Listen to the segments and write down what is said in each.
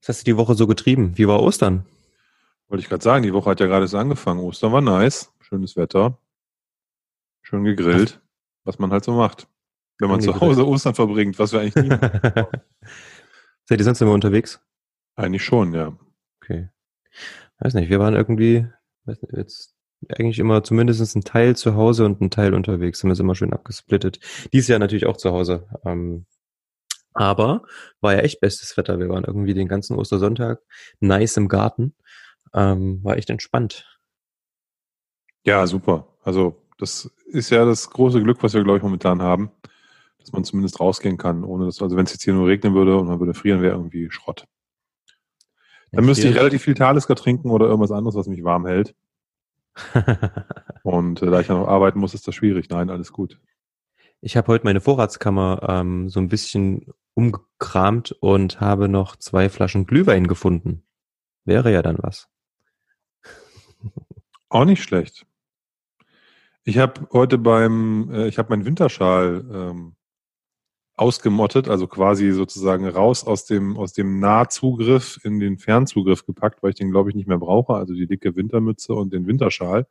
Was hast du die Woche so getrieben? Wie war Ostern? Wollte ich gerade sagen, die Woche hat ja gerade so angefangen. Ostern war nice, schönes Wetter, schön gegrillt, was man halt so macht. Wenn man zu Hause Ostern verbringt, was wir eigentlich nie Seid ihr sonst immer unterwegs? Eigentlich schon, ja. Okay. Weiß nicht, wir waren irgendwie, weiß nicht, jetzt eigentlich immer zumindest ein Teil zu Hause und ein Teil unterwegs. Sind wir immer schön abgesplittet. Dies Jahr natürlich auch zu Hause. Ähm, aber war ja echt bestes Wetter. Wir waren irgendwie den ganzen Ostersonntag nice im Garten. Ähm, war echt entspannt. Ja, super. Also das ist ja das große Glück, was wir, glaube ich, momentan haben, dass man zumindest rausgehen kann, ohne dass, also wenn es jetzt hier nur regnen würde und man würde frieren, wäre irgendwie Schrott. Dann ja, müsste ich relativ viel Talisker trinken oder irgendwas anderes, was mich warm hält. und äh, da ich ja noch arbeiten muss, ist das schwierig. Nein, alles gut. Ich habe heute meine Vorratskammer ähm, so ein bisschen umgekramt und habe noch zwei Flaschen Glühwein gefunden. Wäre ja dann was. Auch nicht schlecht. Ich habe heute beim, äh, ich habe meinen Winterschal ähm, ausgemottet, also quasi sozusagen raus aus dem aus dem Nahzugriff in den Fernzugriff gepackt, weil ich den glaube ich nicht mehr brauche, also die dicke Wintermütze und den Winterschal.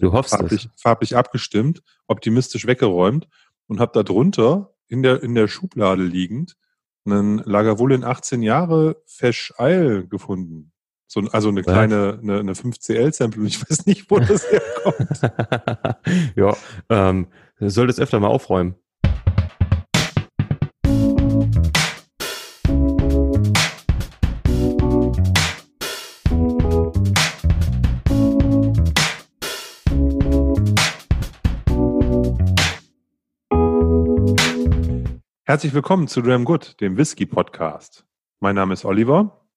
Du hoffst farblich, es. farblich abgestimmt, optimistisch weggeräumt und habe da drunter in der, in der Schublade liegend einen Lagavulin 18 Jahre Fesch Eil gefunden. So, also eine kleine, eine, eine 5CL-Sample und ich weiß nicht, wo das herkommt. ja, ähm, soll das öfter mal aufräumen. Herzlich willkommen zu Dram Good, dem Whisky Podcast. Mein Name ist Oliver.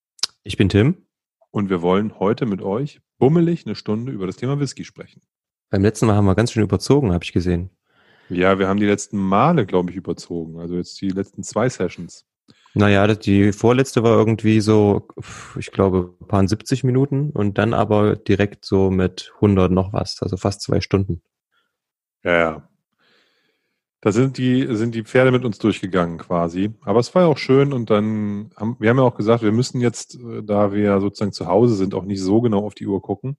Ich bin Tim. Und wir wollen heute mit euch bummelig eine Stunde über das Thema Whisky sprechen. Beim letzten Mal haben wir ganz schön überzogen, habe ich gesehen. Ja, wir haben die letzten Male, glaube ich, überzogen. Also jetzt die letzten zwei Sessions. Naja, die vorletzte war irgendwie so, ich glaube, ein paar 70 Minuten und dann aber direkt so mit 100 noch was, also fast zwei Stunden. Ja, ja. Da sind die, sind die Pferde mit uns durchgegangen quasi. Aber es war ja auch schön und dann haben, wir haben ja auch gesagt, wir müssen jetzt, äh, da wir sozusagen zu Hause sind, auch nicht so genau auf die Uhr gucken.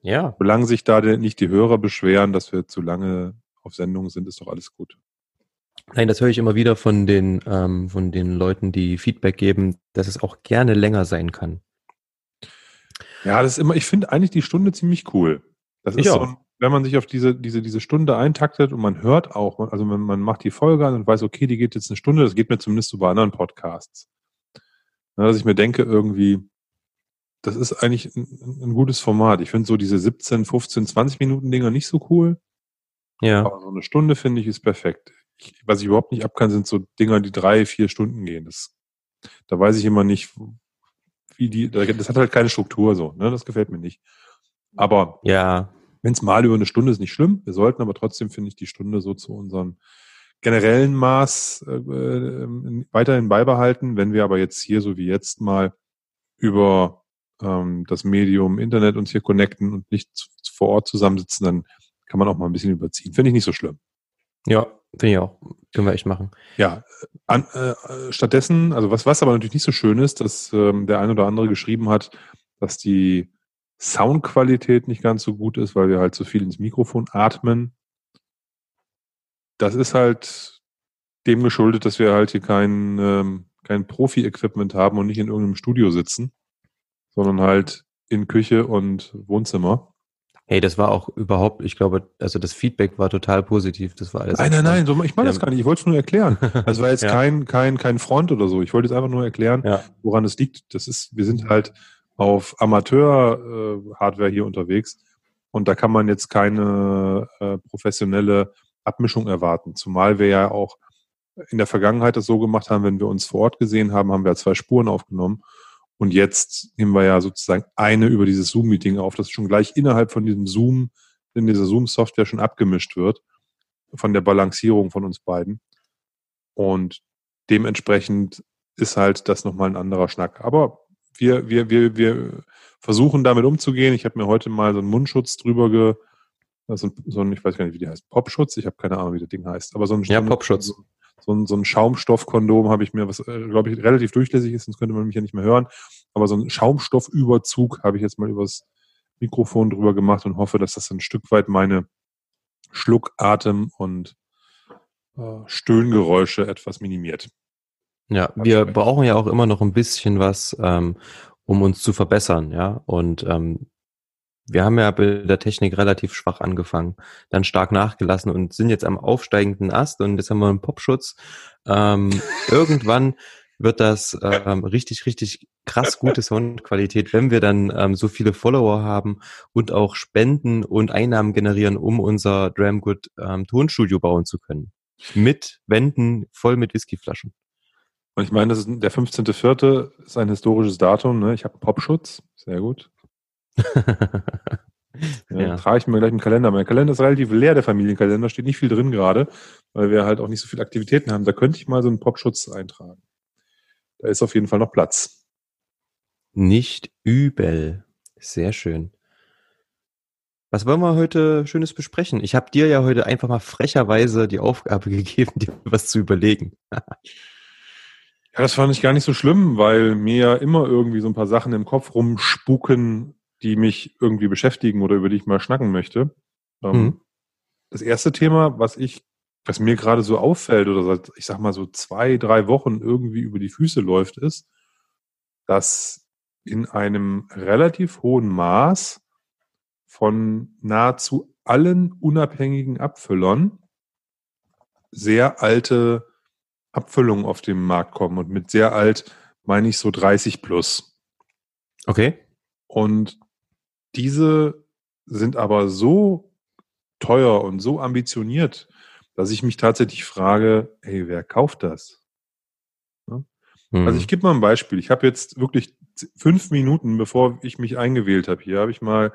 Ja. Solange sich da nicht die Hörer beschweren, dass wir zu lange auf Sendung sind, ist doch alles gut. Nein, das höre ich immer wieder von den, ähm, von den Leuten, die Feedback geben, dass es auch gerne länger sein kann. Ja, das ist immer, ich finde eigentlich die Stunde ziemlich cool. Das ist so ein, wenn man sich auf diese, diese, diese Stunde eintaktet und man hört auch, also wenn man macht die Folge an und weiß, okay, die geht jetzt eine Stunde, das geht mir zumindest so bei anderen Podcasts. Ja, dass ich mir denke, irgendwie, das ist eigentlich ein, ein gutes Format. Ich finde so diese 17, 15, 20 Minuten Dinger nicht so cool. Ja. Aber so eine Stunde finde ich ist perfekt. Ich, was ich überhaupt nicht abkann, sind so Dinger, die drei, vier Stunden gehen. Das, da weiß ich immer nicht, wie die, das hat halt keine Struktur so, ne? Das gefällt mir nicht. Aber ja. Wenn es mal über eine Stunde ist, nicht schlimm. Wir sollten aber trotzdem, finde ich, die Stunde so zu unserem generellen Maß äh, äh, weiterhin beibehalten. Wenn wir aber jetzt hier, so wie jetzt, mal über ähm, das Medium Internet uns hier connecten und nicht vor Ort zusammensitzen, dann kann man auch mal ein bisschen überziehen. Finde ich nicht so schlimm. Ja, finde ich auch. Können wir echt machen. Ja, an, äh, stattdessen, also was, was aber natürlich nicht so schön ist, dass ähm, der ein oder andere geschrieben hat, dass die Soundqualität nicht ganz so gut ist, weil wir halt so viel ins Mikrofon atmen. Das ist halt dem geschuldet, dass wir halt hier kein, ähm, kein Profi-Equipment haben und nicht in irgendeinem Studio sitzen, sondern halt in Küche und Wohnzimmer. Hey, das war auch überhaupt, ich glaube, also das Feedback war total positiv. Das war alles. Nein, nein, nein, so, ich meine das gar nicht. Ich wollte es nur erklären. Das war jetzt ja. kein, kein, kein Front oder so. Ich wollte jetzt einfach nur erklären, ja. woran es liegt. Das ist, wir sind halt auf Amateur-Hardware äh, hier unterwegs und da kann man jetzt keine äh, professionelle Abmischung erwarten. Zumal wir ja auch in der Vergangenheit das so gemacht haben, wenn wir uns vor Ort gesehen haben, haben wir zwei Spuren aufgenommen. Und jetzt nehmen wir ja sozusagen eine über dieses Zoom-Meeting auf, das schon gleich innerhalb von diesem Zoom, in dieser Zoom-Software schon abgemischt wird, von der Balancierung von uns beiden. Und dementsprechend ist halt das nochmal ein anderer Schnack. Aber wir, wir, wir, wir versuchen damit umzugehen. Ich habe mir heute mal so einen Mundschutz drüber ge, so ein, so ein, ich weiß gar nicht, wie die heißt, Popschutz. Ich habe keine Ahnung, wie das Ding heißt, aber so ein, ja, Popschutz. So, so ein, so ein Schaumstoffkondom habe ich mir, was äh, glaube ich relativ durchlässig ist, sonst könnte man mich ja nicht mehr hören. Aber so ein Schaumstoffüberzug habe ich jetzt mal übers Mikrofon drüber gemacht und hoffe, dass das ein Stück weit meine Schluckatem und äh, Stöhngeräusche etwas minimiert. Ja, wir brauchen ja auch immer noch ein bisschen was, ähm, um uns zu verbessern, ja. Und ähm, wir haben ja bei der Technik relativ schwach angefangen, dann stark nachgelassen und sind jetzt am aufsteigenden Ast und jetzt haben wir einen Popschutz. Ähm, irgendwann wird das ähm, richtig, richtig krass gute Soundqualität, wenn wir dann ähm, so viele Follower haben und auch Spenden und Einnahmen generieren, um unser Dramgood ähm, Tonstudio bauen zu können. Mit Wänden voll mit Whiskyflaschen. Und ich meine, das ist der 15.04. ist ein historisches Datum. Ne? Ich habe einen Popschutz. Sehr gut. ja, ja. Trage ich mir gleich im Kalender. Mein Kalender ist relativ leer, der Familienkalender. Steht nicht viel drin gerade, weil wir halt auch nicht so viele Aktivitäten haben. Da könnte ich mal so einen Popschutz eintragen. Da ist auf jeden Fall noch Platz. Nicht übel. Sehr schön. Was wollen wir heute Schönes besprechen? Ich habe dir ja heute einfach mal frecherweise die Aufgabe gegeben, dir was zu überlegen. Ja, das fand ich gar nicht so schlimm, weil mir ja immer irgendwie so ein paar Sachen im Kopf rumspuken, die mich irgendwie beschäftigen oder über die ich mal schnacken möchte. Ähm, mhm. Das erste Thema, was ich, was mir gerade so auffällt oder seit, ich sag mal so zwei, drei Wochen irgendwie über die Füße läuft, ist, dass in einem relativ hohen Maß von nahezu allen unabhängigen Abfüllern sehr alte Abfüllungen auf den Markt kommen. Und mit sehr alt meine ich so 30 plus. Okay. Und diese sind aber so teuer und so ambitioniert, dass ich mich tatsächlich frage, hey, wer kauft das? Ja? Mhm. Also ich gebe mal ein Beispiel. Ich habe jetzt wirklich fünf Minuten, bevor ich mich eingewählt habe, hier habe ich mal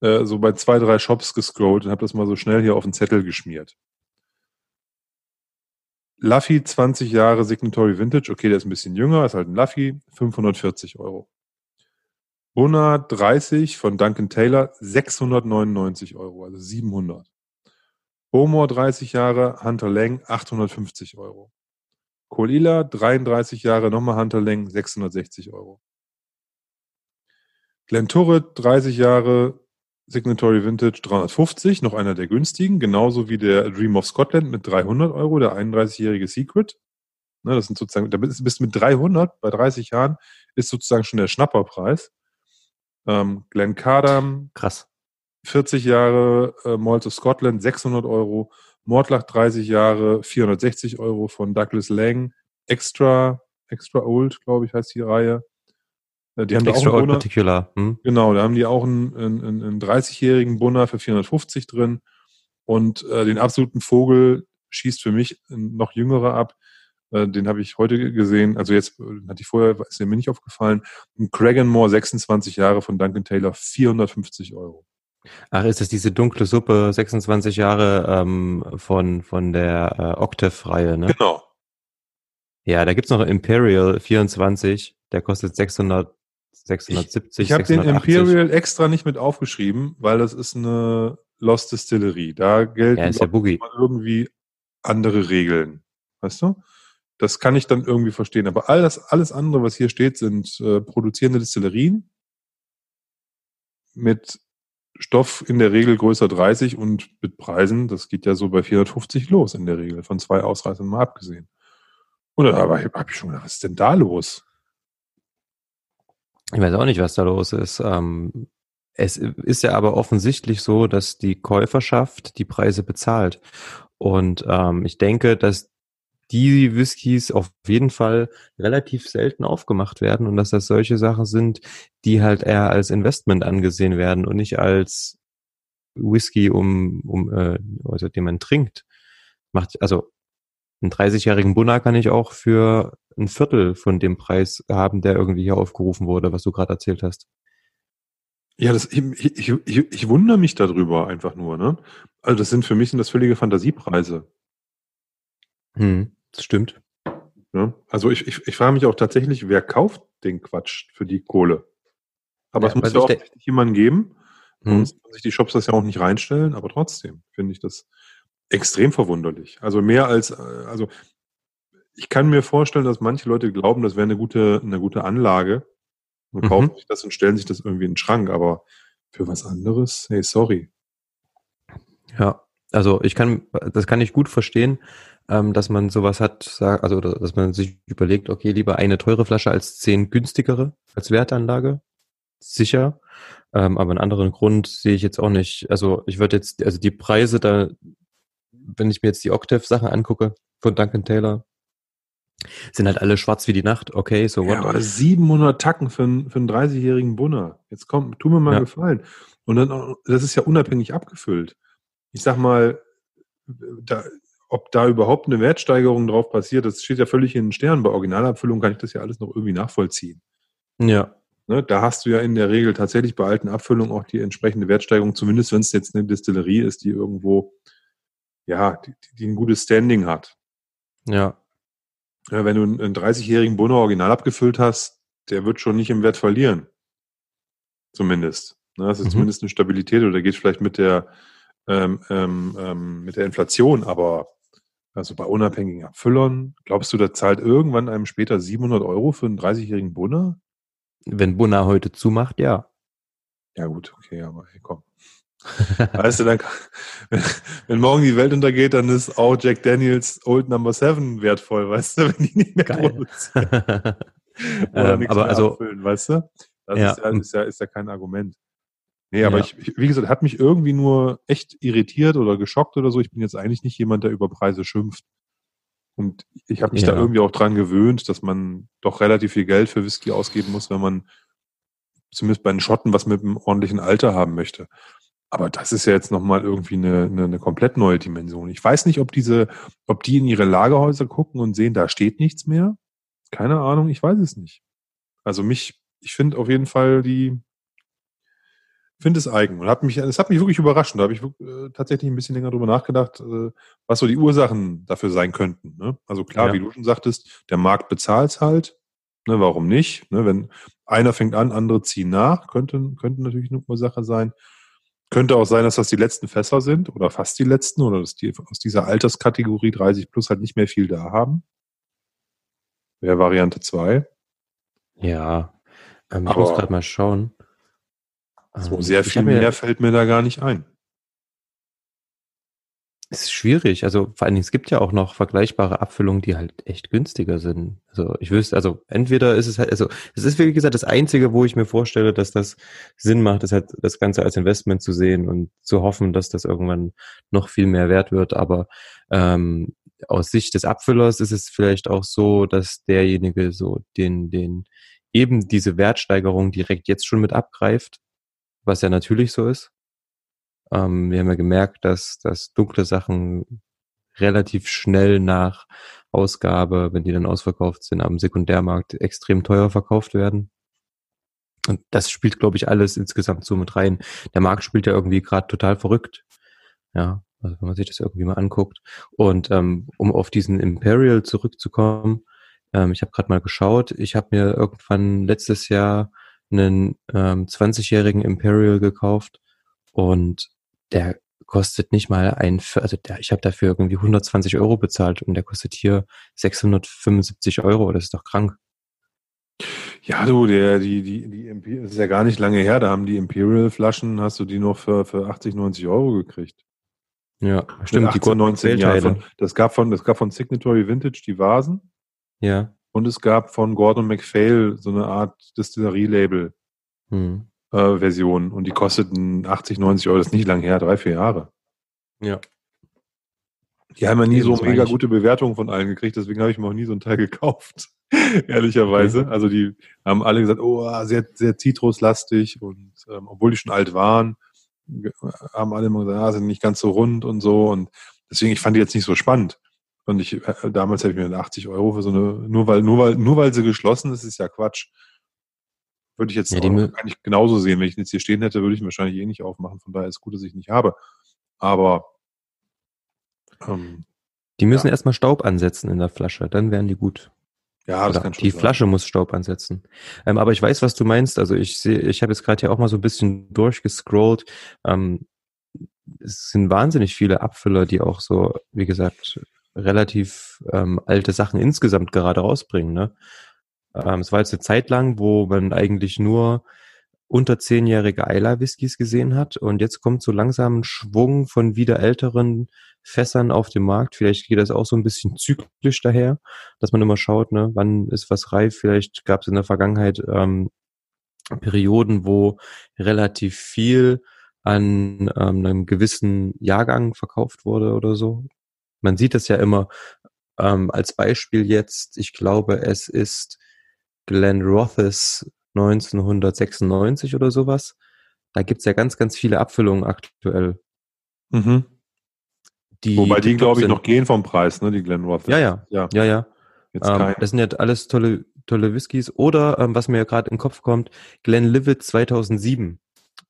äh, so bei zwei, drei Shops gescrollt und habe das mal so schnell hier auf den Zettel geschmiert. Luffy 20 Jahre Signatory Vintage, okay, der ist ein bisschen jünger, ist halt ein Luffy, 540 Euro. Buna 30 von Duncan Taylor 699 Euro, also 700. Bowmore 30 Jahre, Hunter Lang 850 Euro. Kolila 33 Jahre, nochmal Hunter Lang 660 Euro. Glen Turret 30 Jahre, Signatory Vintage 350, noch einer der günstigen, genauso wie der Dream of Scotland mit 300 Euro, der 31-jährige Secret. Ne, das sind sozusagen, da bist du mit 300 bei 30 Jahren, ist sozusagen schon der Schnapperpreis. Ähm, Glenn Cardam. Krass. 40 Jahre äh, Malls of Scotland, 600 Euro. Mordlach 30 Jahre, 460 Euro von Douglas Lang. Extra, Extra Old, glaube ich, heißt die Reihe. Äh, die haben Extra da auch einen Particular. Hm? Genau, da haben die auch einen, einen, einen 30-jährigen Bunner für 450 drin. Und äh, den absoluten Vogel schießt für mich ein noch jüngerer ab. Äh, den habe ich heute gesehen. Also jetzt äh, hatte ich vorher, ist mir nicht aufgefallen. Ein Craiganmore 26 Jahre von Duncan Taylor, 450 Euro. Ach, ist das diese dunkle Suppe, 26 Jahre ähm, von, von der äh, Octave-Reihe, ne? Genau. Ja, da gibt's noch Imperial 24, der kostet 600, 670, Ich, ich habe den Imperial extra nicht mit aufgeschrieben, weil das ist eine Lost Distillery. Da gelten ja, ja irgendwie andere Regeln. Weißt du? Das kann ich dann irgendwie verstehen. Aber alles, alles andere, was hier steht, sind äh, produzierende Distillerien mit Stoff in der Regel größer 30 und mit Preisen, das geht ja so bei 450 los in der Regel, von zwei Ausreißern mal abgesehen. Und da habe ich schon gedacht, was ist denn da los? Ich weiß auch nicht, was da los ist. Ähm, es ist ja aber offensichtlich so, dass die Käuferschaft die Preise bezahlt. Und ähm, ich denke, dass die Whiskys auf jeden Fall relativ selten aufgemacht werden und dass das solche Sachen sind, die halt eher als Investment angesehen werden und nicht als Whisky, um, um äh, also den man trinkt. Macht, also einen 30-jährigen Bunner kann ich auch für ein Viertel von dem Preis haben, der irgendwie hier aufgerufen wurde, was du gerade erzählt hast. Ja, das, ich, ich, ich, ich wundere mich darüber einfach nur, ne? Also das sind für mich sind das völlige Fantasiepreise. Hm, das stimmt. Ja, also ich, ich, ich frage mich auch tatsächlich, wer kauft den Quatsch für die Kohle? Aber ja, es muss ja auch jemanden geben. Hm. Sonst kann sich die Shops das ja auch nicht reinstellen, aber trotzdem finde ich das extrem verwunderlich. Also mehr als, äh, also ich kann mir vorstellen, dass manche Leute glauben, das wäre eine gute, eine gute Anlage und mhm. kaufen sich das und stellen sich das irgendwie in den Schrank, aber für was anderes, hey, sorry. Ja, also ich kann, das kann ich gut verstehen, ähm, dass man sowas hat, also dass man sich überlegt, okay, lieber eine teure Flasche als zehn günstigere als Wertanlage. Sicher. Ähm, aber einen anderen Grund sehe ich jetzt auch nicht. Also ich würde jetzt, also die Preise da, wenn ich mir jetzt die Octave-Sachen angucke von Duncan Taylor, sind halt alle schwarz wie die Nacht. Okay, so what? Ja, aber 700 Tacken für, einen, für einen 30-jährigen Bunner. Jetzt komm, tu mir mal ja. gefallen. Und dann, das ist ja unabhängig abgefüllt. Ich sag mal, da, ob da überhaupt eine Wertsteigerung drauf passiert, das steht ja völlig in den Sternen. Bei Originalabfüllung kann ich das ja alles noch irgendwie nachvollziehen. Ja. Ne, da hast du ja in der Regel tatsächlich bei alten Abfüllungen auch die entsprechende Wertsteigerung, zumindest wenn es jetzt eine Distillerie ist, die irgendwo, ja, die, die ein gutes Standing hat. Ja. Ja wenn du einen 30-jährigen Bunner original abgefüllt hast, der wird schon nicht im Wert verlieren. Zumindest. Ne, das ist mhm. zumindest eine Stabilität oder geht vielleicht mit der, ähm, ähm, ähm, mit der Inflation, aber also bei unabhängigen Abfüllern, glaubst du, da zahlt irgendwann einem später 700 Euro für einen 30-jährigen Bunner? Wenn Bunna heute zumacht, ja. Ja gut, okay, aber hey, komm. weißt du, dann, wenn, wenn, morgen die Welt untergeht, dann ist auch Jack Daniels Old Number 7 wertvoll, weißt du, wenn die nicht mehr Geil. produzieren. Oder ähm, aber also, abfüllen, weißt du? Das ja. Ist, ja, ist, ja, ist ja kein Argument. Nee, aber ja. ich, wie gesagt, hat mich irgendwie nur echt irritiert oder geschockt oder so. Ich bin jetzt eigentlich nicht jemand, der über Preise schimpft. Und ich habe mich ja. da irgendwie auch dran gewöhnt, dass man doch relativ viel Geld für Whisky ausgeben muss, wenn man zumindest bei den Schotten was mit einem ordentlichen Alter haben möchte. Aber das ist ja jetzt nochmal irgendwie eine, eine, eine komplett neue Dimension. Ich weiß nicht, ob diese, ob die in ihre Lagerhäuser gucken und sehen, da steht nichts mehr. Keine Ahnung, ich weiß es nicht. Also mich, ich finde auf jeden Fall die, finde es eigen und hat mich, es hat mich wirklich überrascht. Da habe ich äh, tatsächlich ein bisschen länger drüber nachgedacht, äh, was so die Ursachen dafür sein könnten. Ne? Also klar, ja. wie du schon sagtest, der Markt bezahlt es halt. Ne, warum nicht? Ne, wenn einer fängt an, andere ziehen nach, könnte, könnte natürlich eine Ursache sein. Könnte auch sein, dass das die letzten Fässer sind oder fast die letzten oder dass die aus dieser Alterskategorie 30 plus halt nicht mehr viel da haben. Wäre Variante 2. Ja, ähm, ich Aber muss gerade mal schauen. So ähm, sehr viel mehr fällt mir da gar nicht ein. Es ist schwierig. Also vor allen Dingen, es gibt ja auch noch vergleichbare Abfüllungen, die halt echt günstiger sind. Also ich wüsste, also entweder ist es halt, also es ist wie gesagt das Einzige, wo ich mir vorstelle, dass das Sinn macht, ist halt das Ganze als Investment zu sehen und zu hoffen, dass das irgendwann noch viel mehr wert wird. Aber ähm, aus Sicht des Abfüllers ist es vielleicht auch so, dass derjenige so den, den eben diese Wertsteigerung direkt jetzt schon mit abgreift was ja natürlich so ist. Ähm, wir haben ja gemerkt, dass, dass dunkle Sachen relativ schnell nach Ausgabe, wenn die dann ausverkauft sind, am Sekundärmarkt extrem teuer verkauft werden. Und das spielt, glaube ich, alles insgesamt so mit rein. Der Markt spielt ja irgendwie gerade total verrückt. Ja, also wenn man sich das irgendwie mal anguckt. Und ähm, um auf diesen Imperial zurückzukommen, ähm, ich habe gerade mal geschaut, ich habe mir irgendwann letztes Jahr einen ähm, 20-jährigen Imperial gekauft und der kostet nicht mal ein, also der, ich habe dafür irgendwie 120 Euro bezahlt und der kostet hier 675 Euro. Das ist doch krank. Ja, du, der, die, die, die das ist ja gar nicht lange her, da haben die Imperial-Flaschen, hast du die noch für, für 80, 90 Euro gekriegt. Ja, stimmt. 18, die 19 Jahre. Das gab von, das gab von Signatory Vintage die Vasen. Ja. Und es gab von Gordon MacPhail so eine Art Distillerie-Label. Hm. Äh, Version und die kosteten 80, 90 Euro. Das ist nicht lang her, drei, vier Jahre. Ja. Die haben ja nie so mega gute Bewertungen von allen gekriegt, deswegen habe ich mir auch nie so ein Teil gekauft. Ehrlicherweise. Okay. Also die haben alle gesagt, oh, sehr, sehr zitruslastig und ähm, obwohl die schon alt waren, haben alle immer gesagt, ah, sind nicht ganz so rund und so. Und deswegen, ich fand die jetzt nicht so spannend. Und ich, äh, damals habe ich mir 80 Euro für so eine, nur weil, nur weil, nur weil sie geschlossen ist, ist ja Quatsch. Würde ich jetzt ja, eigentlich genauso sehen. Wenn ich jetzt hier stehen hätte, würde ich ihn wahrscheinlich eh nicht aufmachen. Von daher ist es gut, dass ich nicht habe. Aber ähm, die müssen ja. erstmal Staub ansetzen in der Flasche, dann wären die gut. Ja, das Oder kann schon Die sein. Flasche muss Staub ansetzen. Ähm, aber ich weiß, was du meinst. Also ich sehe, ich habe jetzt gerade hier auch mal so ein bisschen durchgescrollt. Ähm, es sind wahnsinnig viele Abfüller, die auch so, wie gesagt, relativ ähm, alte Sachen insgesamt gerade rausbringen. Ne? Ähm, es war jetzt eine Zeit lang, wo man eigentlich nur unter zehnjährige Eiler Whiskys gesehen hat und jetzt kommt so langsam ein Schwung von wieder älteren Fässern auf dem Markt. Vielleicht geht das auch so ein bisschen zyklisch daher, dass man immer schaut, ne, wann ist was reif. Vielleicht gab es in der Vergangenheit ähm, Perioden, wo relativ viel an ähm, einem gewissen Jahrgang verkauft wurde oder so. Man sieht das ja immer ähm, als Beispiel jetzt. Ich glaube, es ist Glenn Rothes 1996 oder sowas. Da gibt's ja ganz, ganz viele Abfüllungen aktuell. Mhm. Die Wobei die, glaube ich, noch gehen vom Preis, ne, die Glen Roth. Ja, ja, ja, ja. ja. Ähm, das sind ja alles tolle, tolle Whiskys. Oder, ähm, was mir gerade in den Kopf kommt, Glenn Livet 2007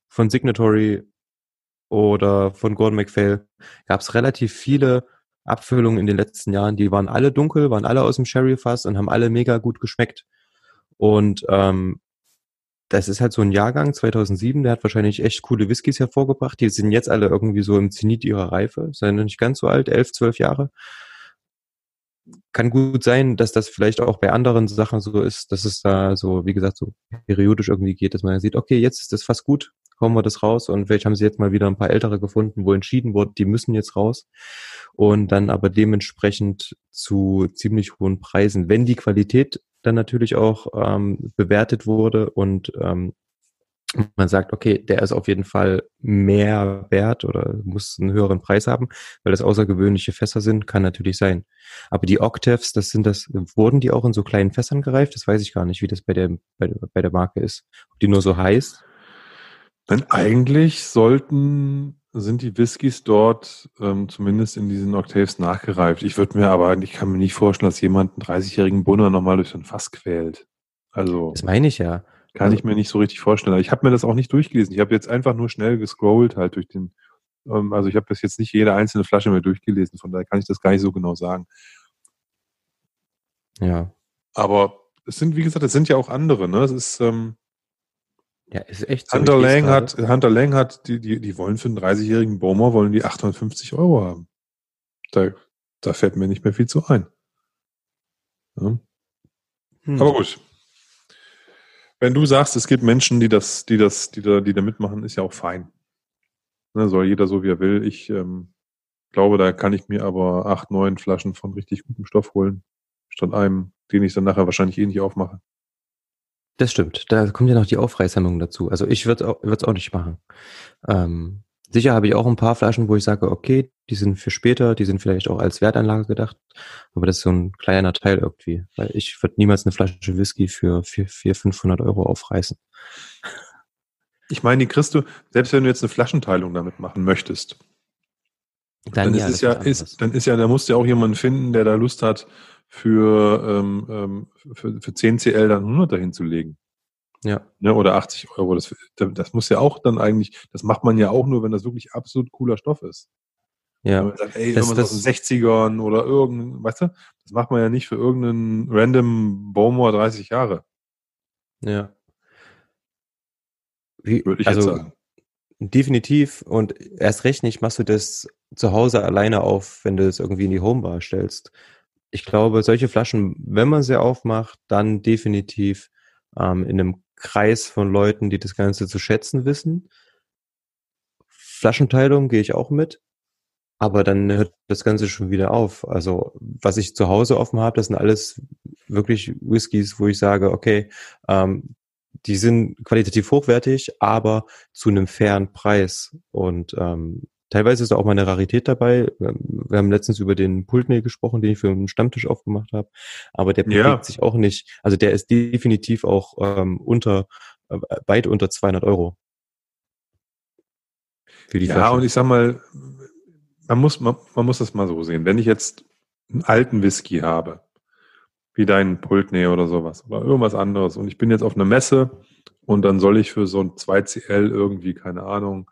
von Signatory oder von Gordon MacPhail gab es relativ viele Abfüllungen in den letzten Jahren. Die waren alle dunkel, waren alle aus dem Sherry-Fass und haben alle mega gut geschmeckt. Und ähm, das ist halt so ein Jahrgang 2007, der hat wahrscheinlich echt coole Whiskys hervorgebracht. Die sind jetzt alle irgendwie so im Zenit ihrer Reife, sind noch nicht ganz so alt, elf, zwölf Jahre. Kann gut sein, dass das vielleicht auch bei anderen Sachen so ist, dass es da so, wie gesagt, so periodisch irgendwie geht, dass man sieht, okay, jetzt ist das fast gut, kommen wir das raus und vielleicht haben sie jetzt mal wieder ein paar ältere gefunden, wo entschieden wurde, die müssen jetzt raus und dann aber dementsprechend zu ziemlich hohen Preisen. Wenn die Qualität dann natürlich auch ähm, bewertet wurde und ähm, man sagt, okay, der ist auf jeden Fall mehr wert oder muss einen höheren Preis haben, weil das außergewöhnliche Fässer sind, kann natürlich sein. Aber die Octaves, das sind das, wurden die auch in so kleinen Fässern gereift? Das weiß ich gar nicht, wie das bei der, bei, bei der Marke ist. Ob die nur so heiß? Denn eigentlich sollten sind die Whiskys dort ähm, zumindest in diesen Octaves nachgereift. Ich würde mir aber, ich kann mir nicht vorstellen, dass jemand einen 30-jährigen Bunner nochmal durch so ein Fass quält. Also. Das meine ich ja. Kann also, ich mir nicht so richtig vorstellen. Ich habe mir das auch nicht durchgelesen. Ich habe jetzt einfach nur schnell gescrollt halt durch den, ähm, also ich habe bis jetzt nicht jede einzelne Flasche mehr durchgelesen, von daher kann ich das gar nicht so genau sagen. Ja. Aber es sind, wie gesagt, es sind ja auch andere, ne? Es ist, ähm, ja, ist echt so. Hunter Lang hat, Hunter Lang hat, die, die, die wollen für einen 30-jährigen Bowmer wollen die 850 Euro haben. Da, da fällt mir nicht mehr viel zu ein. Ja. Hm. Aber gut. Wenn du sagst, es gibt Menschen, die das, die das, die da, die da mitmachen, ist ja auch fein. Ne, soll jeder so wie er will. Ich ähm, glaube, da kann ich mir aber acht, neun Flaschen von richtig gutem Stoff holen, statt einem, den ich dann nachher wahrscheinlich eh nicht aufmache. Das stimmt. Da kommt ja noch die Aufreißhemmung dazu. Also ich würde es auch, nicht machen. Ähm, sicher habe ich auch ein paar Flaschen, wo ich sage, okay, die sind für später, die sind vielleicht auch als Wertanlage gedacht, aber das ist so ein kleiner Teil irgendwie. Weil ich würde niemals eine Flasche Whisky für 400, 500 Euro aufreißen. Ich meine, die kriegst du, selbst wenn du jetzt eine Flaschenteilung damit machen möchtest, dann, dann ja, ist es ja, ist, dann ist ja, da musst du ja auch jemanden finden, der da Lust hat, für, ähm, ähm für, für 10 CL dann 100 dahin zu legen. Ja. Ne, oder 80 Euro. Das, das muss ja auch dann eigentlich, das macht man ja auch nur, wenn das wirklich absolut cooler Stoff ist. Ja. Wenn man sagt, ey, das, das aus den 60ern oder irgendein, weißt du, das macht man ja nicht für irgendeinen random Bowmore 30 Jahre. Ja. Wie, Würde ich also, jetzt sagen. Definitiv. Und erst recht nicht machst du das zu Hause alleine auf, wenn du es irgendwie in die Homebar stellst ich glaube, solche Flaschen, wenn man sie aufmacht, dann definitiv ähm, in einem Kreis von Leuten, die das Ganze zu schätzen wissen. Flaschenteilung gehe ich auch mit, aber dann hört das Ganze schon wieder auf. Also was ich zu Hause offen habe, das sind alles wirklich Whiskys, wo ich sage, okay, ähm, die sind qualitativ hochwertig, aber zu einem fairen Preis. Und ähm, Teilweise ist da auch mal eine Rarität dabei. Wir haben letztens über den Pultney gesprochen, den ich für einen Stammtisch aufgemacht habe. Aber der bewegt ja. sich auch nicht. Also der ist definitiv auch ähm, unter, äh, weit unter 200 Euro. Für die ja, Flasche. und ich sag mal, man muss, man, man muss das mal so sehen. Wenn ich jetzt einen alten Whisky habe, wie deinen Pultney oder sowas oder irgendwas anderes und ich bin jetzt auf einer Messe und dann soll ich für so ein 2CL irgendwie, keine Ahnung,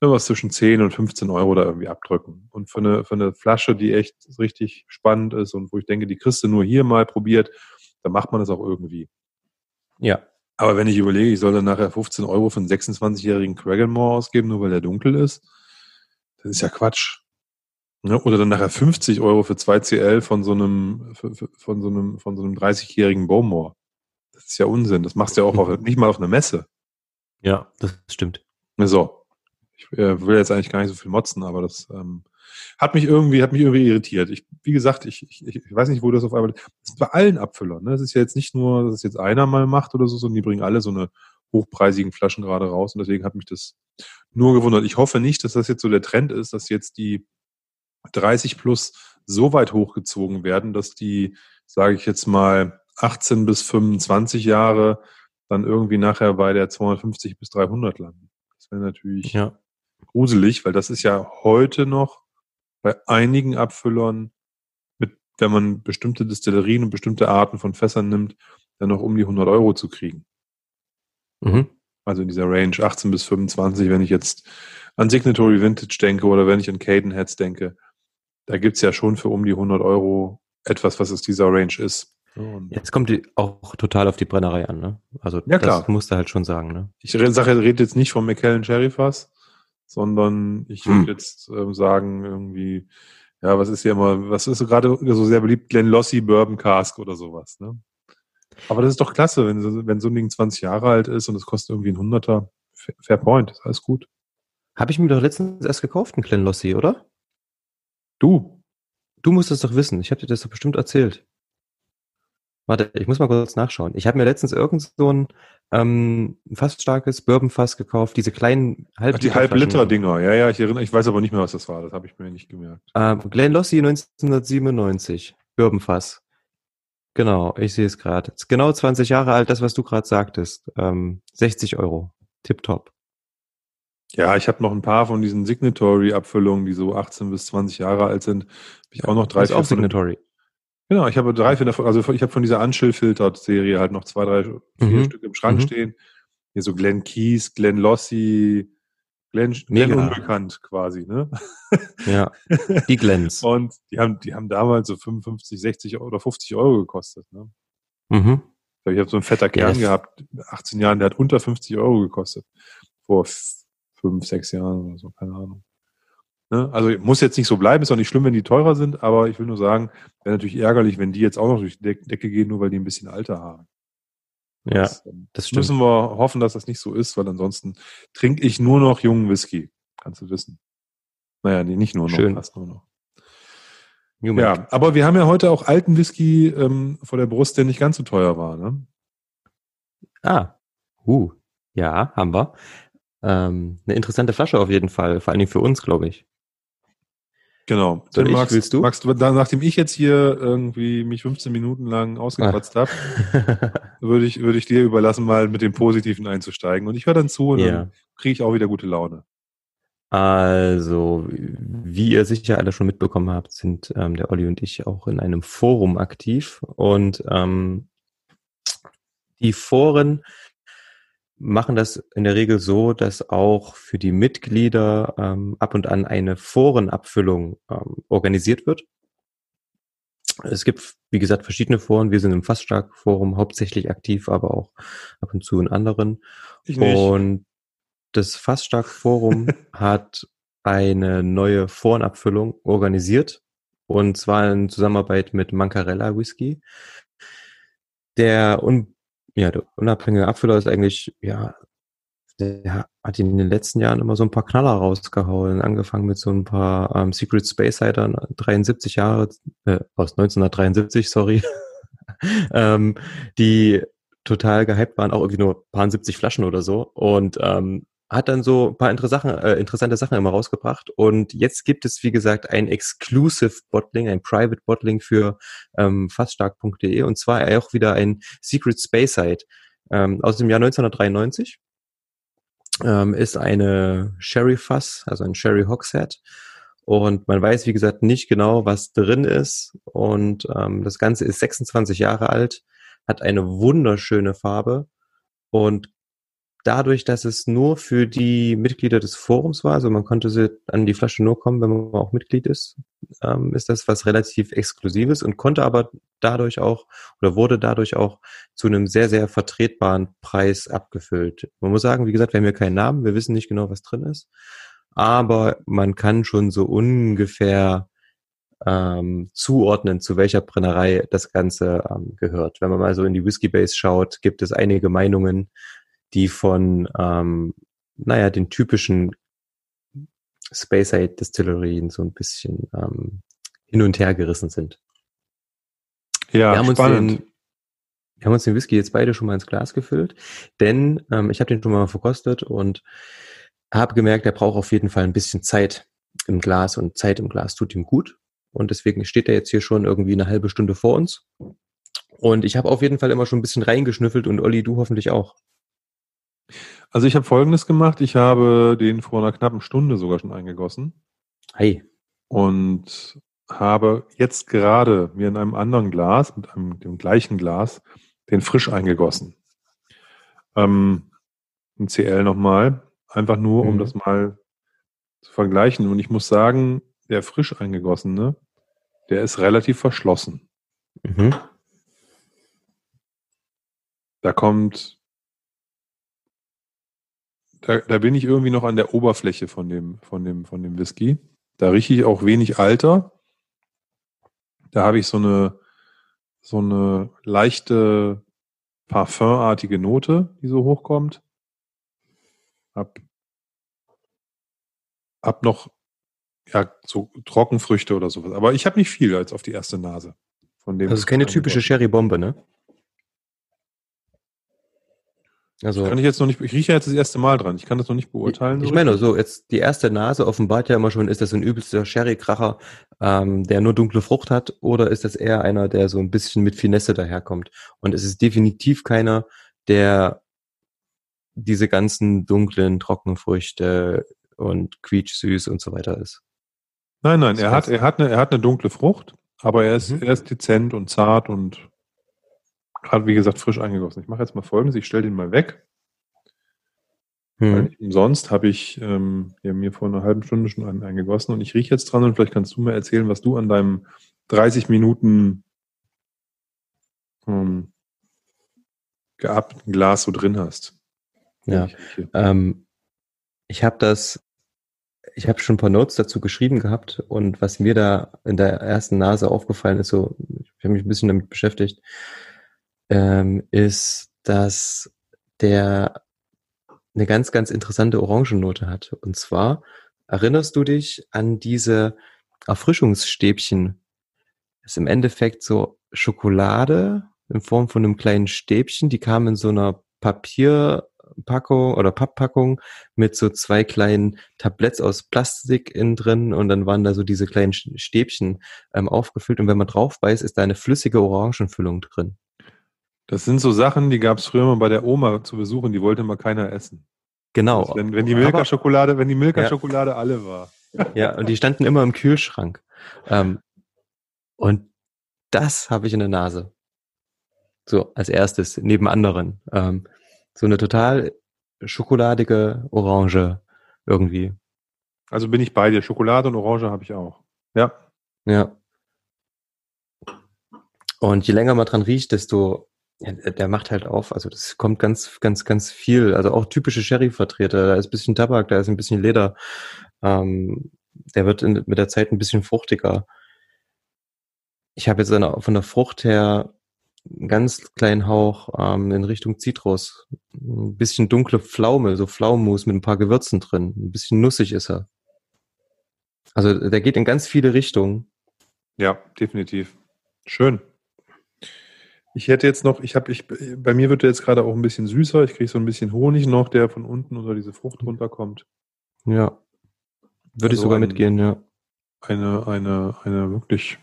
irgendwas zwischen 10 und 15 Euro da irgendwie abdrücken. Und für eine, für eine Flasche, die echt richtig spannend ist und wo ich denke, die kriegst du nur hier mal probiert, dann macht man das auch irgendwie. Ja. Aber wenn ich überlege, ich soll dann nachher 15 Euro für einen 26-jährigen Cragganmore ausgeben, nur weil der dunkel ist, das ist ja Quatsch. Ja, oder dann nachher 50 Euro für 2 CL von so einem, von so einem, von so einem 30-jährigen Bowmore. Das ist ja Unsinn. Das machst du ja auch auf, nicht mal auf einer Messe. Ja, das stimmt. So. Ich äh, will jetzt eigentlich gar nicht so viel motzen, aber das ähm, hat mich irgendwie, hat mich irgendwie irritiert. Ich, wie gesagt, ich, ich, ich weiß nicht, wo das auf einmal. Das ist bei allen Abfüllern. Ne? Das ist ja jetzt nicht nur, dass es jetzt einer mal macht oder so, sondern die bringen alle so eine hochpreisigen Flaschen gerade raus. Und deswegen hat mich das nur gewundert. Ich hoffe nicht, dass das jetzt so der Trend ist, dass jetzt die 30 plus so weit hochgezogen werden, dass die, sage ich jetzt mal, 18 bis 25 Jahre dann irgendwie nachher bei der 250 bis 300 landen. Das wäre natürlich ja. Gruselig, weil das ist ja heute noch bei einigen Abfüllern mit, wenn man bestimmte Destillerien und bestimmte Arten von Fässern nimmt, dann noch um die 100 Euro zu kriegen. Mhm. Also in dieser Range 18 bis 25, wenn ich jetzt an Signatory Vintage denke oder wenn ich an Cadenheads denke, da gibt's ja schon für um die 100 Euro etwas, was es dieser Range ist. Und jetzt kommt die auch total auf die Brennerei an, ne? Also ja, klar. das musst du halt schon sagen, ne? Ich sage, rede jetzt nicht von McKellen Cherry Fass, sondern ich würde hm. jetzt ähm, sagen, irgendwie, ja, was ist hier immer, was ist so gerade so sehr beliebt, Glen Lossie Bourbon Cask oder sowas, ne? Aber das ist doch klasse, wenn, so, wenn so ein Ding 20 Jahre alt ist und es kostet irgendwie ein Hunderter. Fair Point, ist alles gut. Habe ich mir doch letztens erst gekauft, ein Glen Lossie, oder? Du? Du musst es doch wissen. Ich habe dir das doch bestimmt erzählt. Warte, ich muss mal kurz nachschauen. Ich habe mir letztens irgend so ein ähm, fast starkes Bourbonfass gekauft, diese kleinen halb Die Halb-Liter-Dinger, ja, ja, ich erinnere, ich weiß aber nicht mehr, was das war, das habe ich mir nicht gemerkt. Ähm, Glen Lossie 1997, Bourbonfass. Genau, ich sehe es gerade. Genau 20 Jahre alt, das, was du gerade sagtest. Ähm, 60 Euro. Tipptopp. Ja, ich habe noch ein paar von diesen Signatory-Abfüllungen, die so 18 bis 20 Jahre alt sind. Hab ich auch noch drei. Das ist auch Signatory. Genau, ich habe drei, vier davon, also ich habe von dieser Unchill-Filtered-Serie halt noch zwei, drei, vier mhm. Stück im Schrank mhm. stehen. Hier so Glenn Keys, Glenn Lossie, Glenn, Glenn unbekannt quasi, ne? Ja, die Glens. Und die haben, die haben damals so 55, 60 oder 50 Euro gekostet, ne? Mhm. Ich habe so einen fetter Kern yes. gehabt, 18 Jahren, der hat unter 50 Euro gekostet. Vor fünf, sechs Jahren oder so, keine Ahnung. Ne? Also muss jetzt nicht so bleiben, ist auch nicht schlimm, wenn die teurer sind, aber ich will nur sagen, wäre natürlich ärgerlich, wenn die jetzt auch noch durch die Decke gehen, nur weil die ein bisschen Alter haben. Ja, das, ähm, das stimmt. Müssen wir hoffen, dass das nicht so ist, weil ansonsten trinke ich nur noch jungen Whisky. Kannst du wissen. Naja, nee, nicht nur noch, Schön. fast nur noch. Ja, aber wir haben ja heute auch alten Whisky ähm, vor der Brust, der nicht ganz so teuer war, ne? Ah, uh, ja, haben wir. Ähm, eine interessante Flasche auf jeden Fall, vor allen Dingen für uns, glaube ich. Genau. Dann magst, willst du? Magst nachdem ich jetzt hier irgendwie mich 15 Minuten lang ausgekratzt ah. habe, würde ich, würde ich dir überlassen, mal mit dem Positiven einzusteigen. Und ich höre dann zu und ja. dann kriege ich auch wieder gute Laune. Also, wie ihr sicher alle schon mitbekommen habt, sind ähm, der Olli und ich auch in einem Forum aktiv. Und ähm, die Foren machen das in der Regel so, dass auch für die Mitglieder ähm, ab und an eine Forenabfüllung ähm, organisiert wird. Es gibt, wie gesagt, verschiedene Foren. Wir sind im Faststark-Forum hauptsächlich aktiv, aber auch ab und zu in anderen. Ich nicht. Und das Faststark-Forum hat eine neue Forenabfüllung organisiert. Und zwar in Zusammenarbeit mit Mancarella Whisky. Der un ja, der unabhängige Abfüller ist eigentlich, ja, der hat in den letzten Jahren immer so ein paar Knaller rausgehauen, angefangen mit so ein paar ähm, Secret Space Cider, 73 Jahre, äh, aus 1973, sorry, ähm, die total gehypt waren, auch irgendwie nur paar 70 Flaschen oder so. Und ähm, hat dann so ein paar äh, interessante Sachen immer rausgebracht. Und jetzt gibt es, wie gesagt, ein Exclusive Bottling, ein Private Bottling für ähm, faststark.de und zwar auch wieder ein Secret Space Site ähm, aus dem Jahr 1993. Ähm, ist eine Sherry Fass, also ein Sherry Hogshead. Und man weiß, wie gesagt, nicht genau, was drin ist. Und ähm, das Ganze ist 26 Jahre alt, hat eine wunderschöne Farbe und dadurch, dass es nur für die Mitglieder des Forums war, also man konnte sie an die Flasche nur kommen, wenn man auch Mitglied ist, ähm, ist das was relativ Exklusives und konnte aber dadurch auch oder wurde dadurch auch zu einem sehr, sehr vertretbaren Preis abgefüllt. Man muss sagen, wie gesagt, wir haben hier keinen Namen, wir wissen nicht genau, was drin ist, aber man kann schon so ungefähr ähm, zuordnen, zu welcher Brennerei das Ganze ähm, gehört. Wenn man mal so in die Whiskey Base schaut, gibt es einige Meinungen, die von, ähm, naja, den typischen Speyside Distillerien so ein bisschen ähm, hin und her gerissen sind. Ja, wir haben spannend. Uns den, wir haben uns den Whisky jetzt beide schon mal ins Glas gefüllt, denn ähm, ich habe den schon mal verkostet und habe gemerkt, er braucht auf jeden Fall ein bisschen Zeit im Glas und Zeit im Glas tut ihm gut. Und deswegen steht er jetzt hier schon irgendwie eine halbe Stunde vor uns. Und ich habe auf jeden Fall immer schon ein bisschen reingeschnüffelt und Olli, du hoffentlich auch. Also ich habe Folgendes gemacht. Ich habe den vor einer knappen Stunde sogar schon eingegossen. Hey. Und habe jetzt gerade mir in einem anderen Glas, mit einem, dem gleichen Glas, den frisch eingegossen. Ähm, ein CL nochmal. Einfach nur, um mhm. das mal zu vergleichen. Und ich muss sagen, der frisch eingegossene, der ist relativ verschlossen. Mhm. Da kommt, da, da bin ich irgendwie noch an der Oberfläche von dem, von dem, von dem Whisky. Da rieche ich auch wenig Alter. Da habe ich so eine, so eine leichte parfumartige Note, die so hochkommt. Hab, hab noch ja, so Trockenfrüchte oder sowas. Aber ich habe nicht viel als auf die erste Nase. Von dem das ist keine typische Sherry-Bombe, ne? Also das kann ich jetzt noch nicht, ich rieche jetzt das erste Mal dran. Ich kann das noch nicht beurteilen. Ich, ich meine, so jetzt die erste Nase offenbart ja immer schon, ist das ein übelster Sherry-Kracher, ähm, der nur dunkle Frucht hat, oder ist das eher einer, der so ein bisschen mit Finesse daherkommt? Und es ist definitiv keiner, der diese ganzen dunklen Trockenfrüchte und quietschsüß und so weiter ist. Nein, nein, er hat, er hat eine, er hat eine dunkle Frucht, aber er ist, mhm. er ist dezent und zart und gerade wie gesagt frisch eingegossen. Ich mache jetzt mal folgendes, ich stelle den mal weg. Mhm. Umsonst habe ich ähm, ja, mir vor einer halben Stunde schon einen eingegossen und ich rieche jetzt dran und vielleicht kannst du mir erzählen, was du an deinem 30 Minuten ähm, geabten Glas so drin hast. Ja, ich, ähm, ich habe das ich habe schon ein paar Notes dazu geschrieben gehabt und was mir da in der ersten Nase aufgefallen ist, so, ich habe mich ein bisschen damit beschäftigt, ähm, ist, dass der eine ganz, ganz interessante Orangennote hat. Und zwar erinnerst du dich an diese Erfrischungsstäbchen? Das ist im Endeffekt so Schokolade in Form von einem kleinen Stäbchen, die kam in so einer Papier, Packung oder Papppackung mit so zwei kleinen Tabletts aus Plastik innen drin und dann waren da so diese kleinen Stäbchen ähm, aufgefüllt und wenn man drauf beißt, ist da eine flüssige Orangenfüllung drin. Das sind so Sachen, die gab es früher mal bei der Oma zu besuchen, die wollte mal keiner essen. Genau. Also wenn, wenn die Milka-Schokolade, wenn die Milka-Schokolade ja. alle war. Ja, und die standen immer im Kühlschrank. Ähm, und das habe ich in der Nase. So, als erstes, neben anderen. Ähm, so eine total schokoladige Orange irgendwie. Also bin ich bei dir. Schokolade und Orange habe ich auch. Ja. Ja. Und je länger man dran riecht, desto, ja, der macht halt auf. Also das kommt ganz, ganz, ganz viel. Also auch typische Sherry-Vertreter. Da ist ein bisschen Tabak, da ist ein bisschen Leder. Ähm, der wird in, mit der Zeit ein bisschen fruchtiger. Ich habe jetzt eine, von der Frucht her einen ganz kleinen Hauch ähm, in Richtung Zitrus. Ein bisschen dunkle Pflaume, so Pflaumenmus mit ein paar Gewürzen drin. Ein bisschen nussig ist er. Also der geht in ganz viele Richtungen. Ja, definitiv. Schön. Ich hätte jetzt noch, ich habe, ich, bei mir wird er jetzt gerade auch ein bisschen süßer. Ich kriege so ein bisschen Honig noch, der von unten unter diese Frucht runterkommt. Ja. Würde also ich sogar ein, mitgehen, ja. Eine, eine, eine wirklich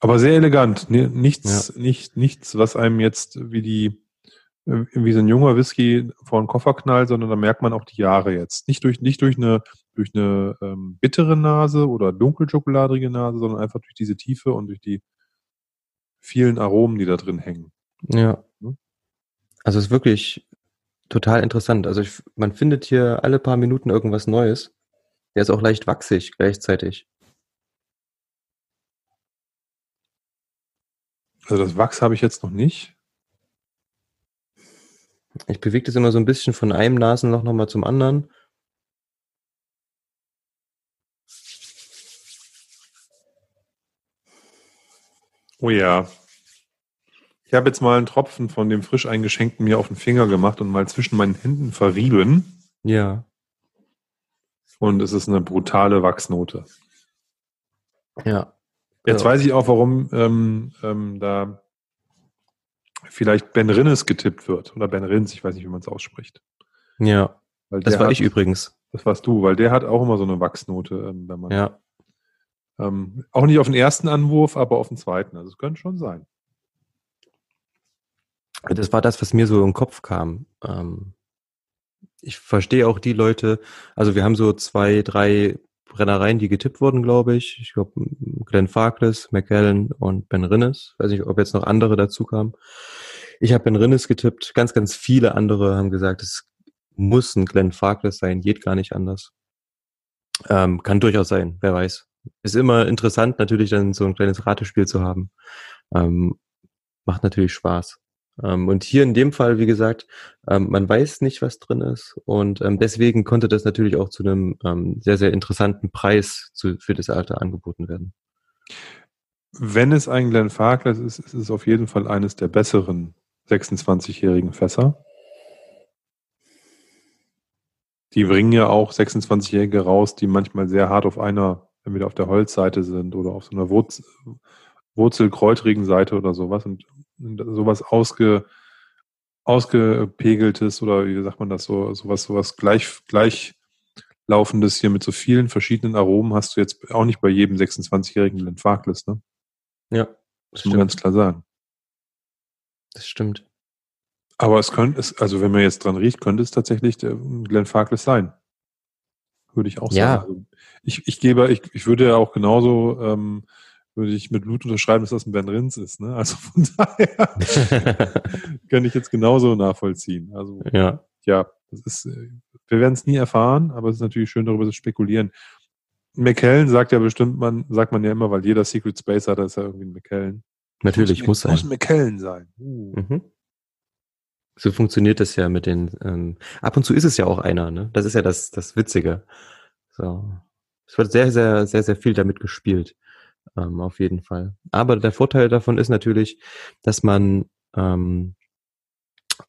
aber sehr elegant. Nichts, ja. nicht, nichts, was einem jetzt wie die, äh, wie so ein junger Whisky vor den Koffer knallt, sondern da merkt man auch die Jahre jetzt. Nicht durch, nicht durch eine, durch eine ähm, bittere Nase oder dunkelschokoladige Nase, sondern einfach durch diese Tiefe und durch die vielen Aromen, die da drin hängen. Ja. Hm? Also es ist wirklich total interessant. Also ich, man findet hier alle paar Minuten irgendwas Neues. Der ist auch leicht wachsig gleichzeitig. Also das Wachs habe ich jetzt noch nicht. Ich bewege das immer so ein bisschen von einem Nasenloch nochmal zum anderen. Oh ja. Ich habe jetzt mal einen Tropfen von dem frisch eingeschenkten mir auf den Finger gemacht und mal zwischen meinen Händen verrieben. Ja. Und es ist eine brutale Wachsnote. Ja. Jetzt ja. weiß ich auch, warum ähm, ähm, da vielleicht Ben Rinnes getippt wird. Oder Ben Rins, ich weiß nicht, wie man es ausspricht. Ja. das war hat, ich übrigens. Das warst du, weil der hat auch immer so eine Wachsnote, ähm, wenn man. Ja. Ähm, auch nicht auf den ersten Anwurf, aber auf den zweiten. Also es könnte schon sein. Das war das, was mir so im Kopf kam. Ähm, ich verstehe auch die Leute, also wir haben so zwei, drei Brennereien, die getippt wurden, glaube ich. Ich glaube, Glenn Farkless, McAllen und Ben Rinnes. Weiß nicht, ob jetzt noch andere dazu kamen. Ich habe Ben Rinnes getippt. Ganz, ganz viele andere haben gesagt, es muss ein Glenn Farkless sein, geht gar nicht anders. Ähm, kann durchaus sein, wer weiß. Ist immer interessant, natürlich dann so ein kleines Ratespiel zu haben. Ähm, macht natürlich Spaß. Ähm, und hier in dem Fall, wie gesagt, ähm, man weiß nicht, was drin ist. Und ähm, deswegen konnte das natürlich auch zu einem ähm, sehr, sehr interessanten Preis zu, für das Alter angeboten werden. Wenn es ein Glenn Farkless ist, ist es auf jeden Fall eines der besseren 26-jährigen Fässer. Die bringen ja auch 26-Jährige raus, die manchmal sehr hart auf einer, entweder auf der Holzseite sind oder auf so einer Wurzel, wurzelkräuterigen Seite oder sowas. Und sowas ausge, ausgepegeltes oder wie sagt man das so, sowas, sowas gleich, gleichlaufendes hier mit so vielen verschiedenen Aromen hast du jetzt auch nicht bei jedem 26-jährigen Glenn Farkless, ne? Ja. Das muss man ganz klar sagen. Das stimmt. Aber es könnte, es, also wenn man jetzt dran riecht, könnte es tatsächlich Glenn Farkless sein. Würde ich auch sagen. Ja. Also ich, ich gebe, ich, ich würde ja auch genauso ähm, würde ich mit Blut unterschreiben, dass das ein Ben Rins ist. Ne? Also von daher kann ich jetzt genauso nachvollziehen. Also ja, ja das ist, äh, wir werden es nie erfahren, aber es ist natürlich schön, darüber zu spekulieren. McKellen sagt ja bestimmt, man sagt man ja immer, weil jeder Secret Space hat, ist ja irgendwie ein McKellen. Natürlich muss, muss sein. Muss McKellen sein. Uh. Mhm. So funktioniert das ja mit den. Ähm, ab und zu ist es ja auch einer. Ne? Das ist ja das das Witzige. So, es wird sehr sehr sehr sehr viel damit gespielt ähm, auf jeden Fall. Aber der Vorteil davon ist natürlich, dass man ähm,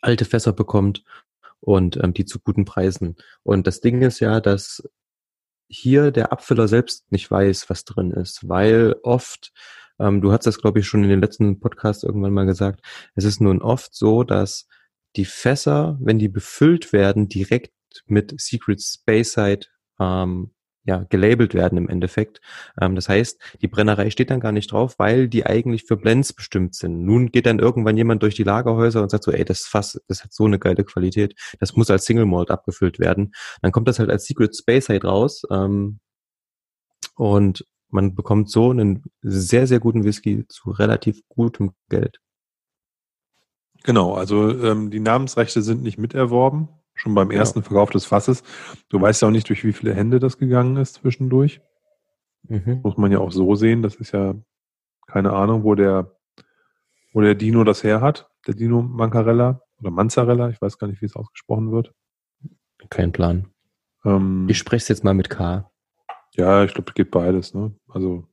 alte Fässer bekommt und ähm, die zu guten Preisen. Und das Ding ist ja, dass hier der Abfüller selbst nicht weiß, was drin ist, weil oft, ähm, du hast das glaube ich schon in den letzten Podcast irgendwann mal gesagt, es ist nun oft so, dass die Fässer, wenn die befüllt werden, direkt mit Secret Space Side ähm, ja, gelabelt werden im Endeffekt. Ähm, das heißt, die Brennerei steht dann gar nicht drauf, weil die eigentlich für Blends bestimmt sind. Nun geht dann irgendwann jemand durch die Lagerhäuser und sagt so, ey, das Fass, das hat so eine geile Qualität, das muss als Single Malt abgefüllt werden. Dann kommt das halt als Secret Space halt raus ähm, und man bekommt so einen sehr, sehr guten Whisky zu relativ gutem Geld. Genau, also ähm, die Namensrechte sind nicht miterworben. Schon beim ersten ja. Verkauf des Fasses. Du weißt ja auch nicht, durch wie viele Hände das gegangen ist zwischendurch. Mhm. Muss man ja auch so sehen. Das ist ja keine Ahnung, wo der, wo der Dino das her hat. Der Dino Mancarella oder Manzarella. Ich weiß gar nicht, wie es ausgesprochen wird. Kein Plan. Ähm, ich spreche es jetzt mal mit K. Ja, ich glaube, es geht beides. Ne? Also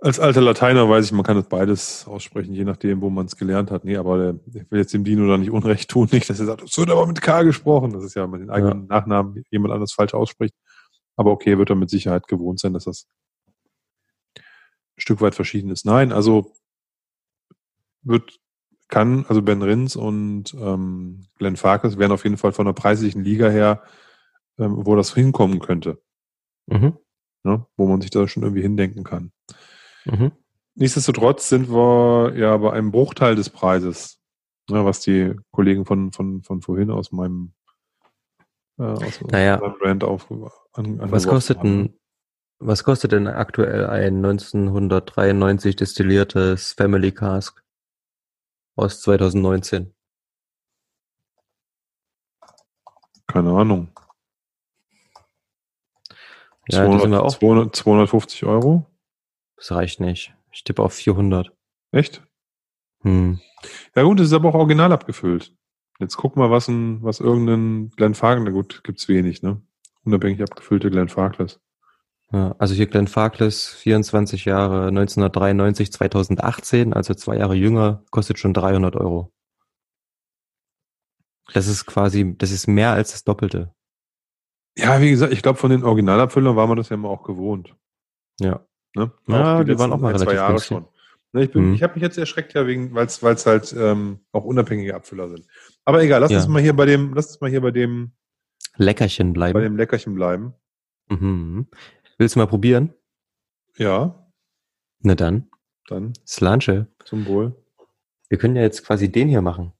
als alter Lateiner weiß ich, man kann das beides aussprechen, je nachdem, wo man es gelernt hat. Nee, aber der, ich will jetzt dem Dino da nicht Unrecht tun, nicht, dass er sagt, es wird aber mit K gesprochen. Das ist ja mit den eigenen ja. Nachnamen jemand anders falsch ausspricht. Aber okay, wird er mit Sicherheit gewohnt sein, dass das ein Stück weit verschieden ist. Nein, also wird, kann, also Ben Rins und ähm, Glenn Farkas wären auf jeden Fall von der preislichen Liga her, ähm, wo das hinkommen könnte. Mhm. Ja, wo man sich da schon irgendwie hindenken kann. Mhm. Nichtsdestotrotz sind wir ja bei einem Bruchteil des Preises, ja, was die Kollegen von, von, von vorhin aus meinem, äh, aus naja, meinem Brand auf, an, an was kostet ein, was kostet denn aktuell ein 1993 destilliertes Family Cask aus 2019? Keine Ahnung. Ja, 200, 200, 250 Euro? Das reicht nicht. Ich tippe auf 400. Echt? Hm. Ja gut, es ist aber auch original abgefüllt. Jetzt guck mal, was ein, was irgendein Glenn Farkless, na gut, gibt's wenig, ne? Unabhängig abgefüllte Glenn Farkless. Ja, also hier Glenn Farkless, 24 Jahre, 1993, 2018, also zwei Jahre jünger, kostet schon 300 Euro. Das ist quasi, das ist mehr als das Doppelte. Ja, wie gesagt, ich glaube, von den Originalabfüllern war man das ja immer auch gewohnt. Ja. Ne? Ja, die, die waren auch mal relativ zwei Jahre günstig. schon. Ne, ich mhm. ich habe mich jetzt erschreckt ja wegen, weil es halt ähm, auch unabhängige Abfüller sind. Aber egal, lass ja. uns mal hier bei dem, lass uns mal hier bei dem Leckerchen bleiben. Bei dem Leckerchen bleiben. Mhm. Willst du mal probieren? Ja. Na dann. Dann. Slanche. Zum Wohl. Wir können ja jetzt quasi den hier machen.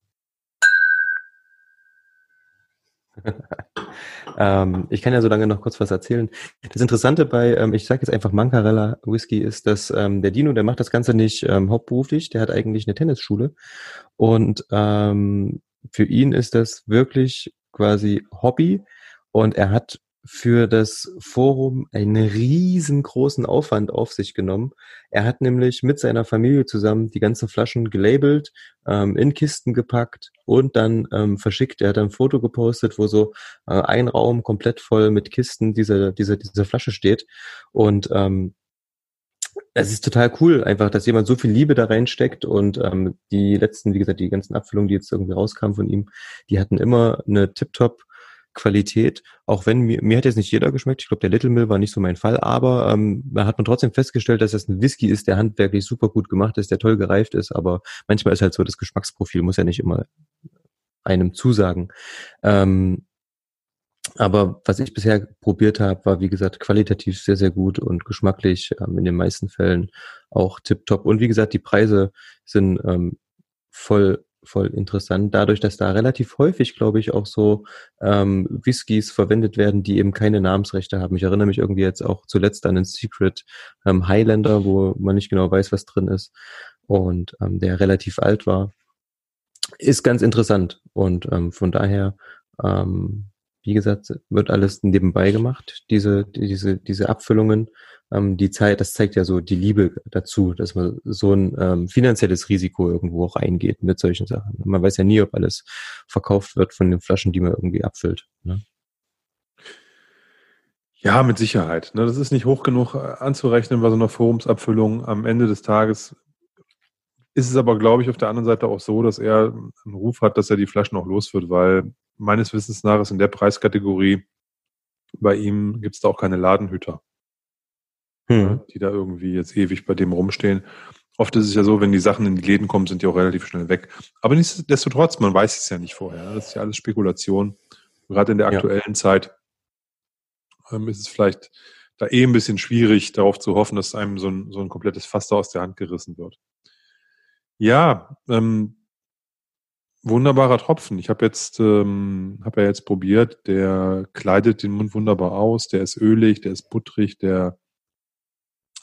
ähm, ich kann ja so lange noch kurz was erzählen. Das Interessante bei, ähm, ich sage jetzt einfach Mancarella Whisky, ist, dass ähm, der Dino, der macht das Ganze nicht ähm, hauptberuflich, der hat eigentlich eine Tennisschule. Und ähm, für ihn ist das wirklich quasi Hobby. Und er hat für das Forum einen riesengroßen Aufwand auf sich genommen. Er hat nämlich mit seiner Familie zusammen die ganzen Flaschen gelabelt, ähm, in Kisten gepackt und dann ähm, verschickt. Er hat ein Foto gepostet, wo so äh, ein Raum komplett voll mit Kisten dieser dieser dieser Flasche steht und ähm, es ist total cool, einfach, dass jemand so viel Liebe da reinsteckt und ähm, die letzten, wie gesagt, die ganzen Abfüllungen, die jetzt irgendwie rauskamen von ihm, die hatten immer eine Tip-Top Qualität, auch wenn mir, mir hat jetzt nicht jeder geschmeckt, ich glaube, der Little Mill war nicht so mein Fall, aber ähm, da hat man trotzdem festgestellt, dass das ein Whisky ist, der handwerklich super gut gemacht ist, der toll gereift ist, aber manchmal ist halt so, das Geschmacksprofil muss ja nicht immer einem zusagen. Ähm, aber was ich bisher probiert habe, war wie gesagt qualitativ sehr, sehr gut und geschmacklich ähm, in den meisten Fällen auch tipptopp. Und wie gesagt, die Preise sind ähm, voll voll interessant, dadurch, dass da relativ häufig, glaube ich, auch so ähm, Whiskys verwendet werden, die eben keine Namensrechte haben. Ich erinnere mich irgendwie jetzt auch zuletzt an den Secret ähm, Highlander, wo man nicht genau weiß, was drin ist und ähm, der relativ alt war. Ist ganz interessant und ähm, von daher, ähm, wie gesagt, wird alles nebenbei gemacht, diese, diese, diese Abfüllungen ähm, die Zeit, das zeigt ja so die Liebe dazu, dass man so ein ähm, finanzielles Risiko irgendwo auch eingeht mit solchen Sachen. Man weiß ja nie, ob alles verkauft wird von den Flaschen, die man irgendwie abfüllt. Ne? Ja, mit Sicherheit. Ne? Das ist nicht hoch genug äh, anzurechnen bei so einer Forumsabfüllung. Am Ende des Tages ist es aber, glaube ich, auf der anderen Seite auch so, dass er einen Ruf hat, dass er die Flaschen auch los wird, weil meines Wissens nach ist in der Preiskategorie bei ihm gibt es da auch keine Ladenhüter hm. die da irgendwie jetzt ewig bei dem rumstehen. Oft ist es ja so, wenn die Sachen in die Läden kommen, sind die auch relativ schnell weg. Aber nichtsdestotrotz, man weiß es ja nicht vorher. Das ist ja alles Spekulation. Gerade in der aktuellen ja. Zeit ähm, ist es vielleicht da eh ein bisschen schwierig, darauf zu hoffen, dass einem so ein, so ein komplettes Fass aus der Hand gerissen wird. Ja, ähm, wunderbarer Tropfen. Ich habe jetzt, ähm, habe ja jetzt probiert. Der kleidet den Mund wunderbar aus. Der ist ölig, der ist butterig, der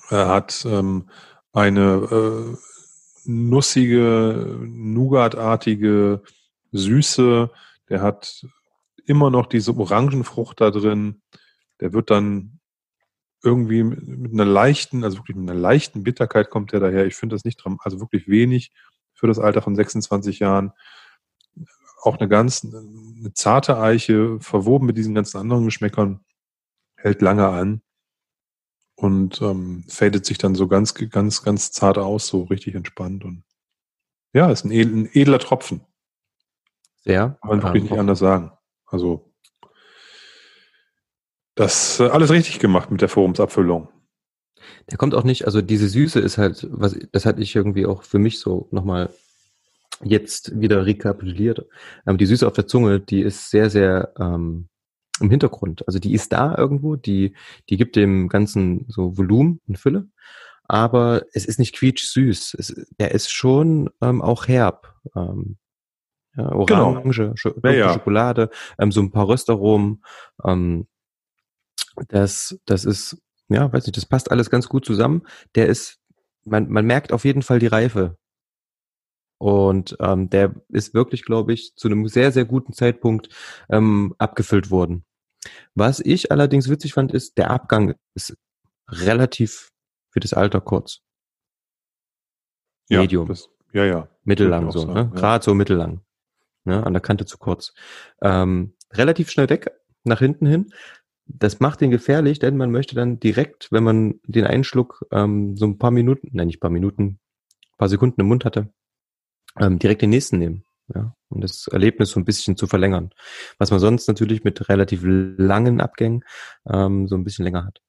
er hat ähm, eine äh, nussige, Nougatartige Süße. Der hat immer noch diese Orangenfrucht da drin. Der wird dann irgendwie mit einer leichten, also wirklich mit einer leichten Bitterkeit kommt der daher. Ich finde das nicht dran, also wirklich wenig für das Alter von 26 Jahren. Auch eine ganz eine zarte Eiche, verwoben mit diesen ganzen anderen Geschmäckern, hält lange an und ähm, fadet sich dann so ganz, ganz, ganz zart aus, so richtig entspannt. Und ja, ist ein, edler Tropfen. Sehr. Kann man wirklich ähm, nicht anders sagen. Also das äh, alles richtig gemacht mit der Forumsabfüllung. Der kommt auch nicht, also diese Süße ist halt, was, das hatte ich irgendwie auch für mich so nochmal jetzt wieder rekapituliert. Ähm, die Süße auf der Zunge, die ist sehr, sehr ähm, im Hintergrund. Also die ist da irgendwo, die, die gibt dem Ganzen so Volumen und Fülle, aber es ist nicht quietsch-süß. Es, er ist schon ähm, auch herb. Ähm, ja, Orange, genau. Sch ja, ja. Schokolade, ähm, so ein paar Röstaromen. Ähm, das, das ist, ja, weiß nicht, das passt alles ganz gut zusammen. Der ist, man, man merkt auf jeden Fall die Reife und ähm, der ist wirklich, glaube ich, zu einem sehr, sehr guten Zeitpunkt ähm, abgefüllt worden. Was ich allerdings witzig fand, ist, der Abgang ist relativ für das Alter kurz. Ja, Medium. Das, ja, ja. Mittellang so, sagen, ne? Ja. Gerade so mittellang. Ne? An der Kante zu kurz. Ähm, relativ schnell weg, nach hinten hin. Das macht den gefährlich, denn man möchte dann direkt, wenn man den Einschluck ähm, so ein paar Minuten, nein, nicht paar Minuten, paar Sekunden im Mund hatte, ähm, direkt den nächsten nehmen. Ja, um das Erlebnis so ein bisschen zu verlängern. Was man sonst natürlich mit relativ langen Abgängen ähm, so ein bisschen länger hat.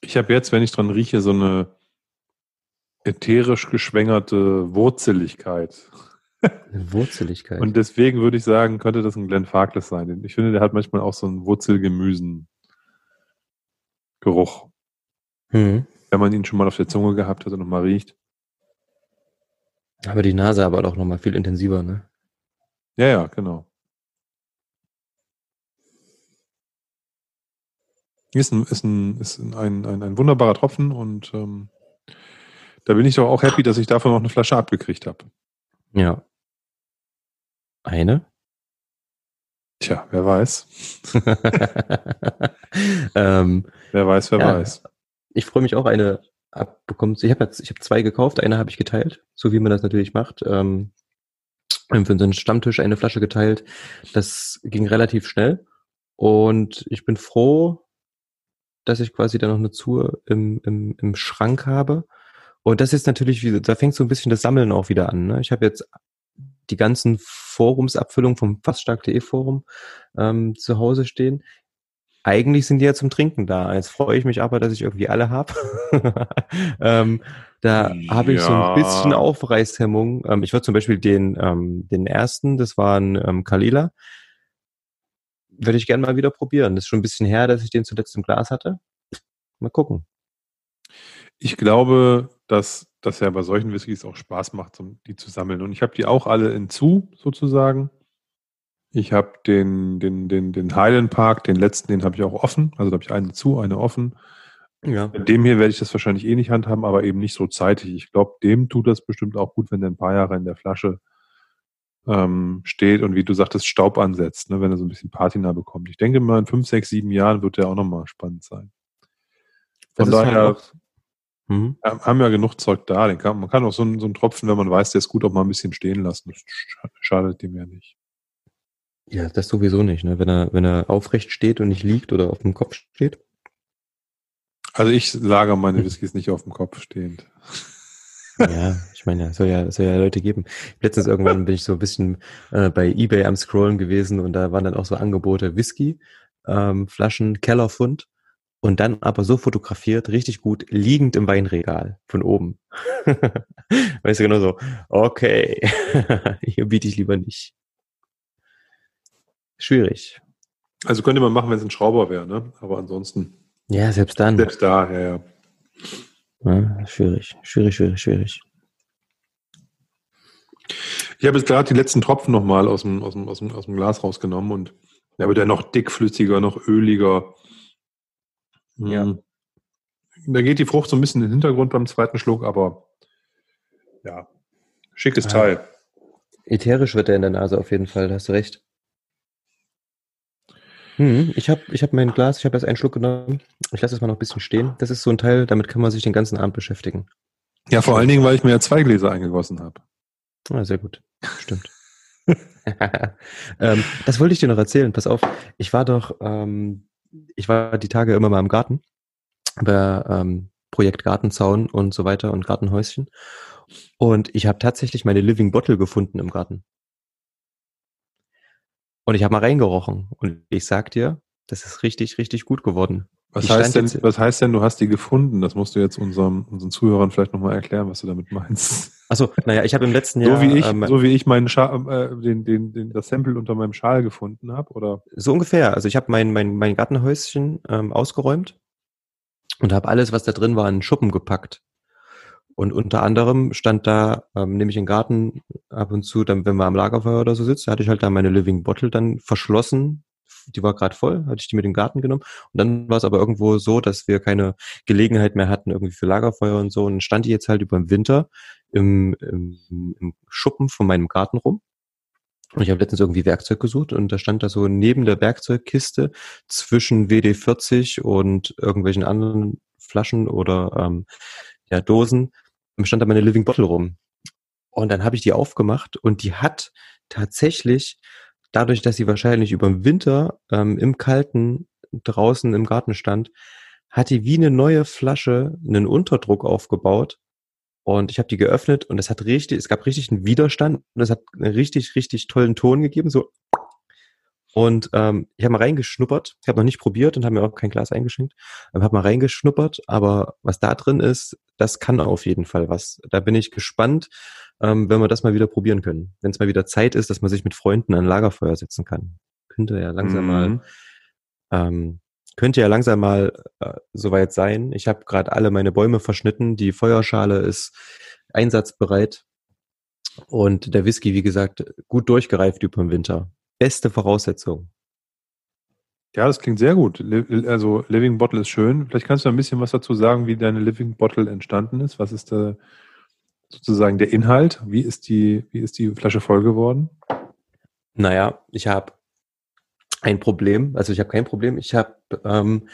Ich habe jetzt, wenn ich dran rieche, so eine ätherisch geschwängerte Wurzeligkeit. Wurzeligkeit. Und deswegen würde ich sagen, könnte das ein Glenn Farkless sein. Ich finde, der hat manchmal auch so einen Wurzelgemüsen-Geruch. Hm. Wenn man ihn schon mal auf der Zunge gehabt hat und nochmal riecht. Aber die Nase aber auch nochmal viel intensiver, ne? Ja, ja, genau. Ist ein, ist ein, ist ein, ein, ein wunderbarer Tropfen und ähm, da bin ich doch auch happy, dass ich davon noch eine Flasche abgekriegt habe. Ja. Eine? Tja, wer weiß. ähm, wer weiß, wer ja, weiß. Ich freue mich auch, eine abbekommen. Ich habe jetzt, ich habe zwei gekauft, eine habe ich geteilt, so wie man das natürlich macht. Ähm, für unseren Stammtisch eine Flasche geteilt. Das ging relativ schnell. Und ich bin froh, dass ich quasi da noch eine Zur im, im, im Schrank habe. Und das ist natürlich, da fängt so ein bisschen das Sammeln auch wieder an. Ne? Ich habe jetzt die ganzen Forumsabfüllungen vom faststark.de Forum ähm, zu Hause stehen. Eigentlich sind die ja zum Trinken da. Jetzt freue ich mich aber, dass ich irgendwie alle habe. ähm, da ja. habe ich so ein bisschen Aufreißhemmung. Ähm, ich würde zum Beispiel den, ähm, den ersten, das war ein ähm, Kalila, würde ich gerne mal wieder probieren. Das ist schon ein bisschen her, dass ich den zuletzt im Glas hatte. Mal gucken. Ich glaube, dass das ja bei solchen Whiskys auch Spaß macht, die zu sammeln. Und ich habe die auch alle in zu, sozusagen. Ich habe den, den, den, den Highland Park, den letzten, den habe ich auch offen. Also da habe ich eine zu, eine offen. Ja. Bei dem hier werde ich das wahrscheinlich eh nicht handhaben, aber eben nicht so zeitig. Ich glaube, dem tut das bestimmt auch gut, wenn der ein paar Jahre in der Flasche ähm, steht und wie du sagtest, Staub ansetzt, ne, wenn er so ein bisschen Patina bekommt. Ich denke mal, in fünf, sechs, sieben Jahren wird der auch nochmal spannend sein. Von daher halt mhm. haben ja genug Zeug da. Den kann, man kann auch so einen, so einen Tropfen, wenn man weiß, der ist gut, auch mal ein bisschen stehen lassen. Das schadet dem ja nicht. Ja, das sowieso nicht, ne? Wenn er, wenn er aufrecht steht und nicht liegt oder auf dem Kopf steht. Also ich lagere meine Whiskys nicht auf dem Kopf stehend. Ja, ich meine, es soll ja, soll ja Leute geben. Letztens irgendwann bin ich so ein bisschen äh, bei Ebay am Scrollen gewesen und da waren dann auch so Angebote Whisky, ähm, Flaschen, Kellerfund und dann aber so fotografiert, richtig gut, liegend im Weinregal von oben. weißt du, genau so, okay, hier biete ich lieber nicht. Schwierig. Also könnte man machen, wenn es ein Schrauber wäre, ne? Aber ansonsten. Ja, selbst dann. Selbst da, ja, ja. ja schwierig, schwierig, schwierig, schwierig. Ich habe jetzt gerade die letzten Tropfen nochmal aus dem, aus, dem, aus, dem, aus dem Glas rausgenommen und da wird er noch dickflüssiger, noch öliger. Ja. Hm. Da geht die Frucht so ein bisschen in den Hintergrund beim zweiten Schluck, aber ja, schickes Teil. Ätherisch wird er in der Nase auf jeden Fall, hast du recht. Hm, ich habe ich hab mein Glas, ich habe erst einen Schluck genommen. Ich lasse es mal noch ein bisschen stehen. Das ist so ein Teil, damit kann man sich den ganzen Abend beschäftigen. Ja, vor allen Dingen, weil ich mir ja zwei Gläser eingegossen habe. Ah, sehr gut. Stimmt. ähm, das wollte ich dir noch erzählen. Pass auf, ich war doch, ähm, ich war die Tage immer mal im Garten bei ähm, Projekt Gartenzaun und so weiter und Gartenhäuschen. Und ich habe tatsächlich meine Living Bottle gefunden im Garten. Und ich habe mal reingerochen und ich sag dir, das ist richtig, richtig gut geworden. Was heißt, denn, was heißt denn, du hast die gefunden? Das musst du jetzt unserem, unseren Zuhörern vielleicht nochmal erklären, was du damit meinst. Achso, naja, ich habe im letzten Jahr. So wie ich, ähm, so wie ich meinen Schal, äh, den, den, den, das Sample unter meinem Schal gefunden habe, oder? So ungefähr. Also ich habe mein, mein, mein Gartenhäuschen ähm, ausgeräumt und habe alles, was da drin war, in Schuppen gepackt. Und unter anderem stand da, ähm, nehme ich den Garten ab und zu, dann, wenn man am Lagerfeuer oder so sitzt, hatte ich halt da meine Living Bottle dann verschlossen. Die war gerade voll, hatte ich die mit den Garten genommen. Und dann war es aber irgendwo so, dass wir keine Gelegenheit mehr hatten, irgendwie für Lagerfeuer und so. Und dann stand die jetzt halt über den Winter im, im, im Schuppen von meinem Garten rum. Und ich habe letztens irgendwie Werkzeug gesucht und da stand da so neben der Werkzeugkiste zwischen WD-40 und irgendwelchen anderen Flaschen oder ähm, ja, Dosen stand da meine Living Bottle rum. Und dann habe ich die aufgemacht und die hat tatsächlich, dadurch, dass sie wahrscheinlich über den Winter ähm, im Kalten draußen im Garten stand, hat die wie eine neue Flasche einen Unterdruck aufgebaut. Und ich habe die geöffnet und es hat richtig, es gab richtig einen Widerstand und es hat einen richtig, richtig tollen Ton gegeben, so und ähm, ich habe mal reingeschnuppert. Ich habe noch nicht probiert und habe mir auch kein Glas eingeschenkt. Ich habe mal reingeschnuppert, aber was da drin ist, das kann auf jeden Fall was. Da bin ich gespannt, ähm, wenn wir das mal wieder probieren können. Wenn es mal wieder Zeit ist, dass man sich mit Freunden an Lagerfeuer setzen kann. Könnte ja langsam mhm. mal, ähm, könnte ja langsam mal äh, soweit sein. Ich habe gerade alle meine Bäume verschnitten. Die Feuerschale ist einsatzbereit. Und der Whisky, wie gesagt, gut durchgereift über den Winter beste Voraussetzung. Ja, das klingt sehr gut. Also Living Bottle ist schön. Vielleicht kannst du ein bisschen was dazu sagen, wie deine Living Bottle entstanden ist. Was ist da sozusagen der Inhalt? Wie ist die, wie ist die Flasche voll geworden? Naja, ich habe ein Problem. Also ich habe kein Problem. Ich habe, ähm,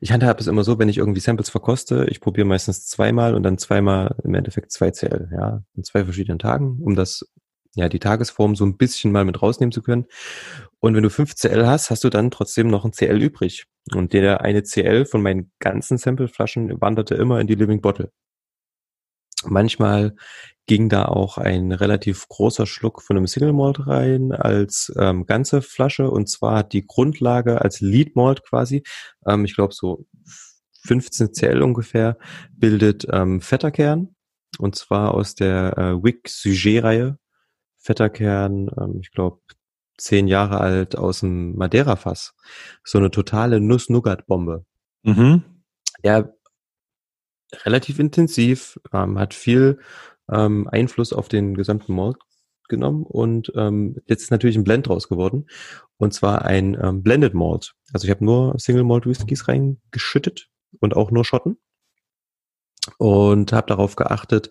ich handhabe es immer so, wenn ich irgendwie Samples verkoste, ich probiere meistens zweimal und dann zweimal im Endeffekt zwei CL, ja, in zwei verschiedenen Tagen, um das ja, die Tagesform so ein bisschen mal mit rausnehmen zu können. Und wenn du 5 CL hast, hast du dann trotzdem noch ein CL übrig. Und der eine CL von meinen ganzen Sampleflaschen wanderte immer in die Living Bottle. Manchmal ging da auch ein relativ großer Schluck von einem Single Malt rein als ähm, ganze Flasche. Und zwar hat die Grundlage als Lead Malt quasi, ähm, ich glaube so 15 CL ungefähr, bildet ähm, Fetterkern. Und zwar aus der äh, Wick Sujet Reihe fetter Kern, ähm, ich glaube zehn Jahre alt aus dem Madeira-Fass. So eine totale Nuss-Nougat-Bombe. Mhm. Der relativ intensiv, ähm, hat viel ähm, Einfluss auf den gesamten Malt genommen und ähm, jetzt ist natürlich ein Blend draus geworden und zwar ein ähm, Blended Malt. Also ich habe nur Single Malt Whiskys reingeschüttet und auch nur Schotten und habe darauf geachtet,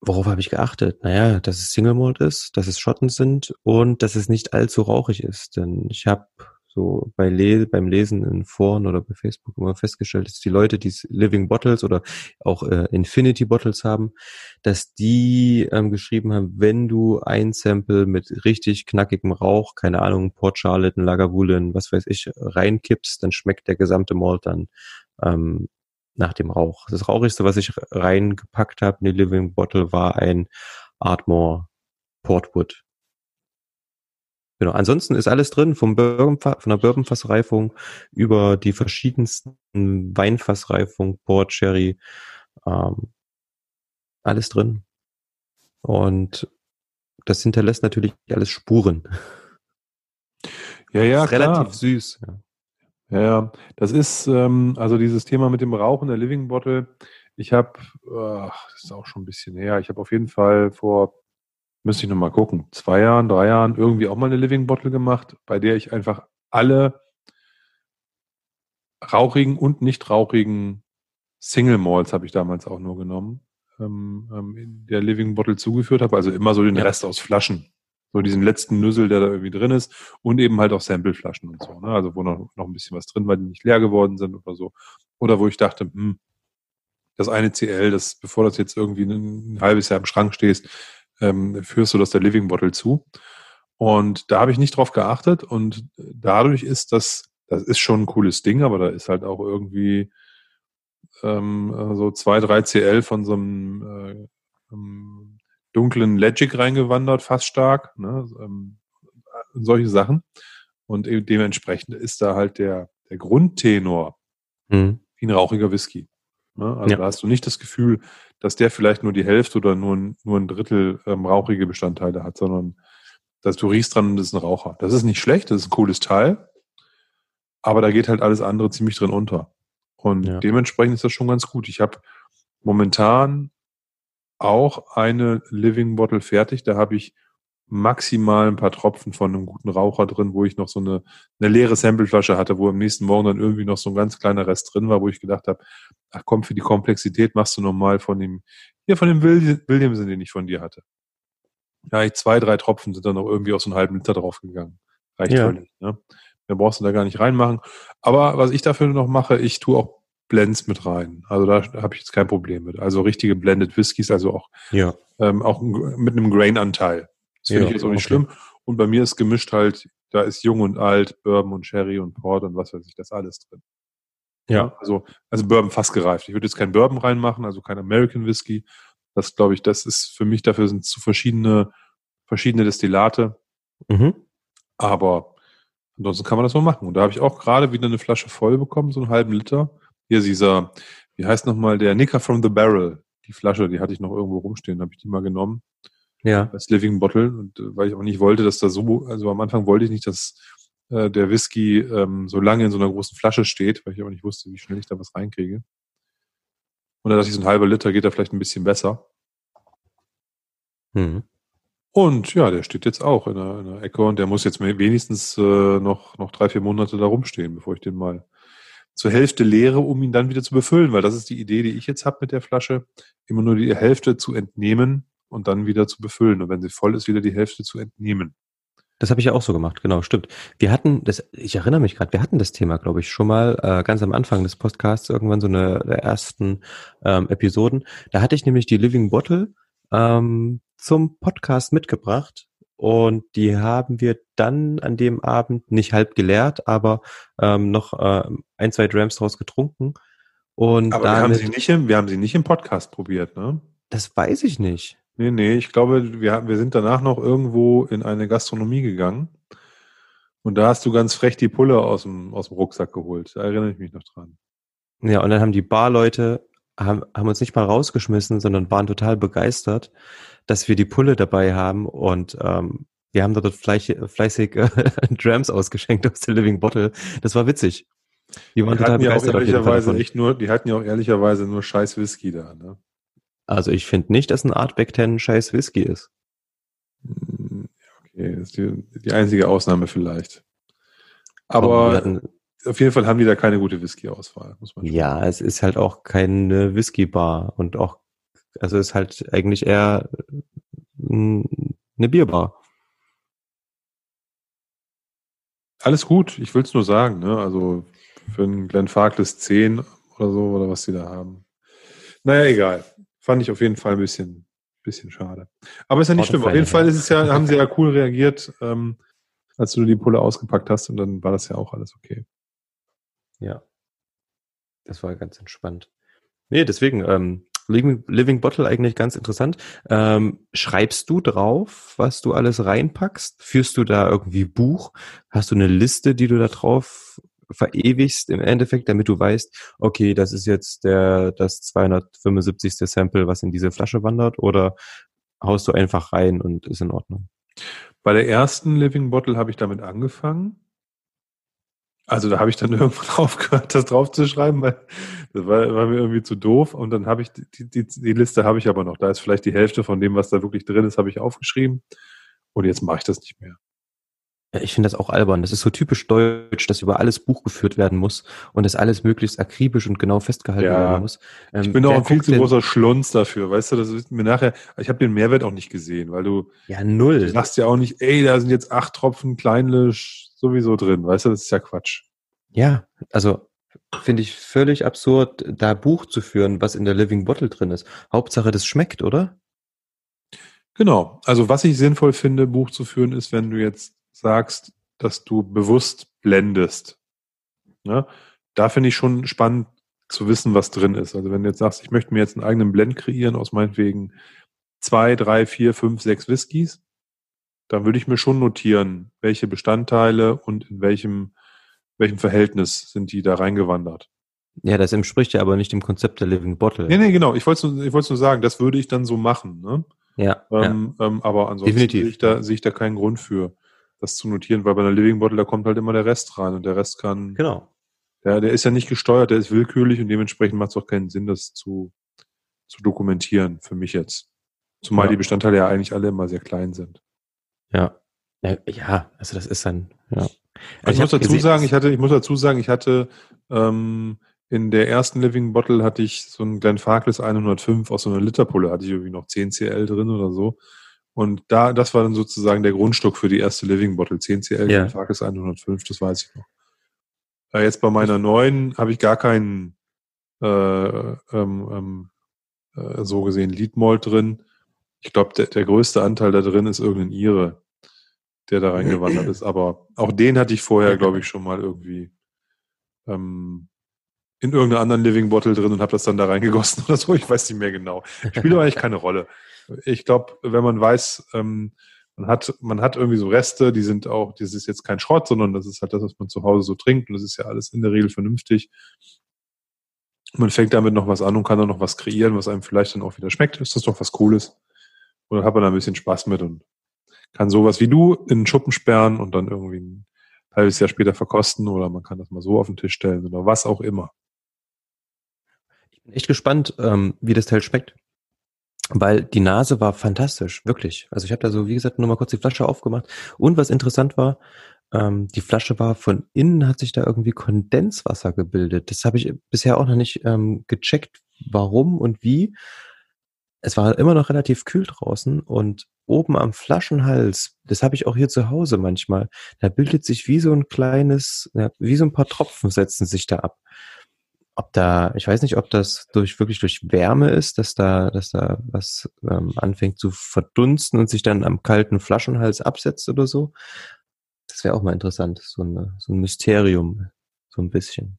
Worauf habe ich geachtet? Naja, dass es Single Malt ist, dass es Schotten sind und dass es nicht allzu rauchig ist. Denn ich habe so bei Le beim Lesen in Foren oder bei Facebook immer festgestellt, dass die Leute, die Living Bottles oder auch äh, Infinity Bottles haben, dass die ähm, geschrieben haben, wenn du ein Sample mit richtig knackigem Rauch, keine Ahnung, Port Charlotte, Lagavulin, was weiß ich, reinkippst, dann schmeckt der gesamte Malt dann ähm, nach dem Rauch. Das Rauchigste, was ich reingepackt habe in die Living Bottle, war ein Ardmore Portwood. Genau. Ansonsten ist alles drin, vom Bourbon, von der Bourbonfassreifung über die verschiedensten Weinfassreifung, Port, Sherry, ähm, alles drin. Und das hinterlässt natürlich alles Spuren. Ja, ja, ist klar. relativ süß. Ja. Ja, das ist ähm, also dieses Thema mit dem Rauchen der Living Bottle. Ich habe, äh, das ist auch schon ein bisschen her, ich habe auf jeden Fall vor, müsste ich nochmal gucken, zwei Jahren, drei Jahren irgendwie auch mal eine Living Bottle gemacht, bei der ich einfach alle rauchigen und nicht rauchigen Single Malls habe ich damals auch nur genommen, ähm, ähm, in der Living Bottle zugeführt habe, also immer so den ja. Rest aus Flaschen. So diesen letzten Nüssel, der da irgendwie drin ist. Und eben halt auch Sampleflaschen und so. Ne? Also wo noch, noch ein bisschen was drin war, die nicht leer geworden sind oder so. Oder wo ich dachte, hm, das eine CL, das, bevor das jetzt irgendwie ein, ein halbes Jahr im Schrank stehst, ähm, führst du das der Living Bottle zu. Und da habe ich nicht drauf geachtet und dadurch ist das, das ist schon ein cooles Ding, aber da ist halt auch irgendwie ähm, so zwei, drei CL von so einem äh, ähm, dunklen Legic reingewandert, fast stark, ne? ähm, solche Sachen. Und dementsprechend ist da halt der, der Grundtenor mhm. wie ein rauchiger Whisky. Ne? Also ja. da hast du nicht das Gefühl, dass der vielleicht nur die Hälfte oder nur ein, nur ein Drittel ähm, rauchige Bestandteile hat, sondern dass du riechst dran und das ist ein Raucher. Das ist nicht schlecht, das ist ein cooles Teil, aber da geht halt alles andere ziemlich drin unter. Und ja. dementsprechend ist das schon ganz gut. Ich habe momentan auch eine Living Bottle fertig. Da habe ich maximal ein paar Tropfen von einem guten Raucher drin, wo ich noch so eine, eine leere Sampleflasche hatte, wo am nächsten Morgen dann irgendwie noch so ein ganz kleiner Rest drin war, wo ich gedacht habe, ach komm, für die Komplexität machst du nochmal von dem, hier von dem Williamson, den ich von dir hatte. Ja, ich zwei, drei Tropfen sind dann noch irgendwie aus so einem halben Liter draufgegangen. Reicht ja. völlig. Ne? Mehr brauchst du da gar nicht reinmachen. Aber was ich dafür noch mache, ich tue auch Blends mit rein. Also da habe ich jetzt kein Problem mit. Also richtige Blended Whiskys, also auch, ja. ähm, auch mit einem Grain-Anteil. Das finde ja, ich jetzt auch nicht okay. schlimm. Und bei mir ist gemischt halt da ist Jung und Alt, Bourbon und Sherry und Port und was weiß ich, das alles drin. Ja. Also, also Bourbon fast gereift. Ich würde jetzt kein Bourbon reinmachen, also kein American Whisky. Das glaube ich, das ist für mich, dafür sind zu verschiedene, verschiedene Destillate. Mhm. Aber ansonsten kann man das mal machen. Und da habe ich auch gerade wieder eine Flasche voll bekommen, so einen halben Liter. Hier dieser, wie heißt nochmal, der Nicker from the Barrel. Die Flasche, die hatte ich noch irgendwo rumstehen, habe ich die mal genommen. Ja. Als Living Bottle. Und äh, weil ich auch nicht wollte, dass da so, also am Anfang wollte ich nicht, dass äh, der Whisky ähm, so lange in so einer großen Flasche steht, weil ich auch nicht wusste, wie schnell ich da was reinkriege. Und da dachte ich, so ein halber Liter geht da vielleicht ein bisschen besser. Mhm. Und ja, der steht jetzt auch in der, in der Ecke und der muss jetzt wenigstens äh, noch, noch drei, vier Monate da rumstehen, bevor ich den mal zur Hälfte leere, um ihn dann wieder zu befüllen, weil das ist die Idee, die ich jetzt habe mit der Flasche, immer nur die Hälfte zu entnehmen und dann wieder zu befüllen und wenn sie voll ist, wieder die Hälfte zu entnehmen. Das habe ich ja auch so gemacht, genau, stimmt. Wir hatten, das, ich erinnere mich gerade, wir hatten das Thema, glaube ich, schon mal äh, ganz am Anfang des Podcasts, irgendwann so eine der ersten ähm, Episoden. Da hatte ich nämlich die Living Bottle ähm, zum Podcast mitgebracht und die haben wir dann an dem Abend nicht halb geleert, aber ähm, noch äh, ein, zwei Drams draus getrunken. Und aber damit, wir, haben sie nicht im, wir haben sie nicht im Podcast probiert, ne? Das weiß ich nicht. Nee, nee, ich glaube, wir, wir sind danach noch irgendwo in eine Gastronomie gegangen. Und da hast du ganz frech die Pulle aus dem, aus dem Rucksack geholt. Da erinnere ich mich noch dran. Ja, und dann haben die Barleute, haben, haben uns nicht mal rausgeschmissen, sondern waren total begeistert, dass wir die Pulle dabei haben. Und ähm, wir haben dort fleißig, fleißig äh, Drams ausgeschenkt aus der Living Bottle. Das war witzig. Die waren die total begeistert. Ja auch ehrlicherweise echt nur, die hatten ja auch ehrlicherweise nur scheiß Whisky da. Ne? Also ich finde nicht, dass ein Artback 10 scheiß Whisky ist. Hm, okay, das ist die, die einzige Ausnahme vielleicht. Aber hatten, auf jeden Fall haben die da keine gute Whisky-Auswahl, muss man sagen. Ja, es ist halt auch keine Whisky-Bar und auch, also es ist halt eigentlich eher hm, eine Bierbar. Alles gut, ich will es nur sagen, ne? Also für einen Glenn Farkless 10 oder so, oder was sie da haben. Naja, egal. Fand ich auf jeden Fall ein bisschen, bisschen schade. Aber ist ja nicht schlimm. Auf jeden Fall ist es ja, haben sie ja cool reagiert, ähm, als du die Pulle ausgepackt hast und dann war das ja auch alles okay. Ja. Das war ganz entspannt. Nee, deswegen, ähm, Living, Living Bottle eigentlich ganz interessant. Ähm, schreibst du drauf, was du alles reinpackst? Führst du da irgendwie Buch? Hast du eine Liste, die du da drauf verewigst im Endeffekt, damit du weißt, okay, das ist jetzt der, das 275. Sample, was in diese Flasche wandert, oder haust du einfach rein und ist in Ordnung? Bei der ersten Living Bottle habe ich damit angefangen. Also da habe ich dann irgendwann aufgehört, das draufzuschreiben, weil das war, war, mir irgendwie zu doof. Und dann habe ich die, die, die Liste habe ich aber noch. Da ist vielleicht die Hälfte von dem, was da wirklich drin ist, habe ich aufgeschrieben. Und jetzt mache ich das nicht mehr. Ja, ich finde das auch albern. Das ist so typisch deutsch, dass über alles Buch geführt werden muss und das alles möglichst akribisch und genau festgehalten ja. werden muss. Ähm, ich bin auch ein viel zu großer Schlunz dafür, weißt du, das ist mir nachher, ich habe den Mehrwert auch nicht gesehen, weil du Ja, null. Du sagst ja auch nicht, ey, da sind jetzt acht Tropfen Kleinlisch sowieso drin, weißt du, das ist ja Quatsch. Ja, also finde ich völlig absurd, da Buch zu führen, was in der Living Bottle drin ist. Hauptsache, das schmeckt, oder? Genau. Also was ich sinnvoll finde, Buch zu führen, ist, wenn du jetzt sagst, dass du bewusst blendest. Ne? Da finde ich schon spannend zu wissen, was drin ist. Also wenn du jetzt sagst, ich möchte mir jetzt einen eigenen Blend kreieren aus meinetwegen zwei, drei, vier, fünf, sechs Whiskys, dann würde ich mir schon notieren, welche Bestandteile und in welchem, welchem Verhältnis sind die da reingewandert. Ja, das entspricht ja aber nicht dem Konzept der Living Bottle. Nee, nee, genau. Ich wollte es nur, nur sagen, das würde ich dann so machen. Ne? Ja, ähm, ja. Ähm, aber ansonsten sehe ich, da, sehe ich da keinen Grund für das zu notieren, weil bei einer Living Bottle, da kommt halt immer der Rest rein und der Rest kann. Genau. Der, der ist ja nicht gesteuert, der ist willkürlich und dementsprechend macht es auch keinen Sinn, das zu, zu dokumentieren, für mich jetzt. Zumal ja. die Bestandteile ja eigentlich alle immer sehr klein sind. Ja. Ja, also das ist dann, ja. Also ich, ich muss dazu gesehen, sagen, ich hatte, ich muss dazu sagen, ich hatte ähm, in der ersten Living Bottle hatte ich so einen Glen Farkless 105 aus so einer Literpulle, hatte ich irgendwie noch 10 CL drin oder so. Und da, das war dann sozusagen der Grundstock für die erste Living Bottle. 10 CL, ja. Farkas 105, das weiß ich noch. Äh, jetzt bei meiner neuen habe ich gar keinen äh, ähm, ähm, äh, so gesehen Lead Malt drin. Ich glaube, der, der größte Anteil da drin ist irgendein Ire. der da reingewandert ist. Aber auch den hatte ich vorher, glaube ich, schon mal irgendwie ähm, in irgendeiner anderen Living Bottle drin und habe das dann da reingegossen oder so. Ich weiß nicht mehr genau. Spielt aber eigentlich keine Rolle. Ich glaube, wenn man weiß, ähm, man hat, man hat irgendwie so Reste, die sind auch, das ist jetzt kein Schrott, sondern das ist halt das, was man zu Hause so trinkt und das ist ja alles in der Regel vernünftig. Man fängt damit noch was an und kann dann noch was kreieren, was einem vielleicht dann auch wieder schmeckt. Ist das doch was Cooles? Dann hat man da ein bisschen Spaß mit und kann sowas wie du in den Schuppen sperren und dann irgendwie ein halbes Jahr später verkosten oder man kann das mal so auf den Tisch stellen oder was auch immer. Bin echt gespannt, ähm, wie das Teil schmeckt. Weil die Nase war fantastisch, wirklich. Also ich habe da so, wie gesagt, nur mal kurz die Flasche aufgemacht. Und was interessant war, ähm, die Flasche war von innen, hat sich da irgendwie Kondenswasser gebildet. Das habe ich bisher auch noch nicht ähm, gecheckt, warum und wie. Es war immer noch relativ kühl draußen und oben am Flaschenhals, das habe ich auch hier zu Hause manchmal, da bildet sich wie so ein kleines, ja, wie so ein paar Tropfen setzen sich da ab ob da, ich weiß nicht, ob das durch wirklich durch Wärme ist, dass da, dass da was ähm, anfängt zu verdunsten und sich dann am kalten Flaschenhals absetzt oder so. Das wäre auch mal interessant, so, eine, so ein Mysterium, so ein bisschen.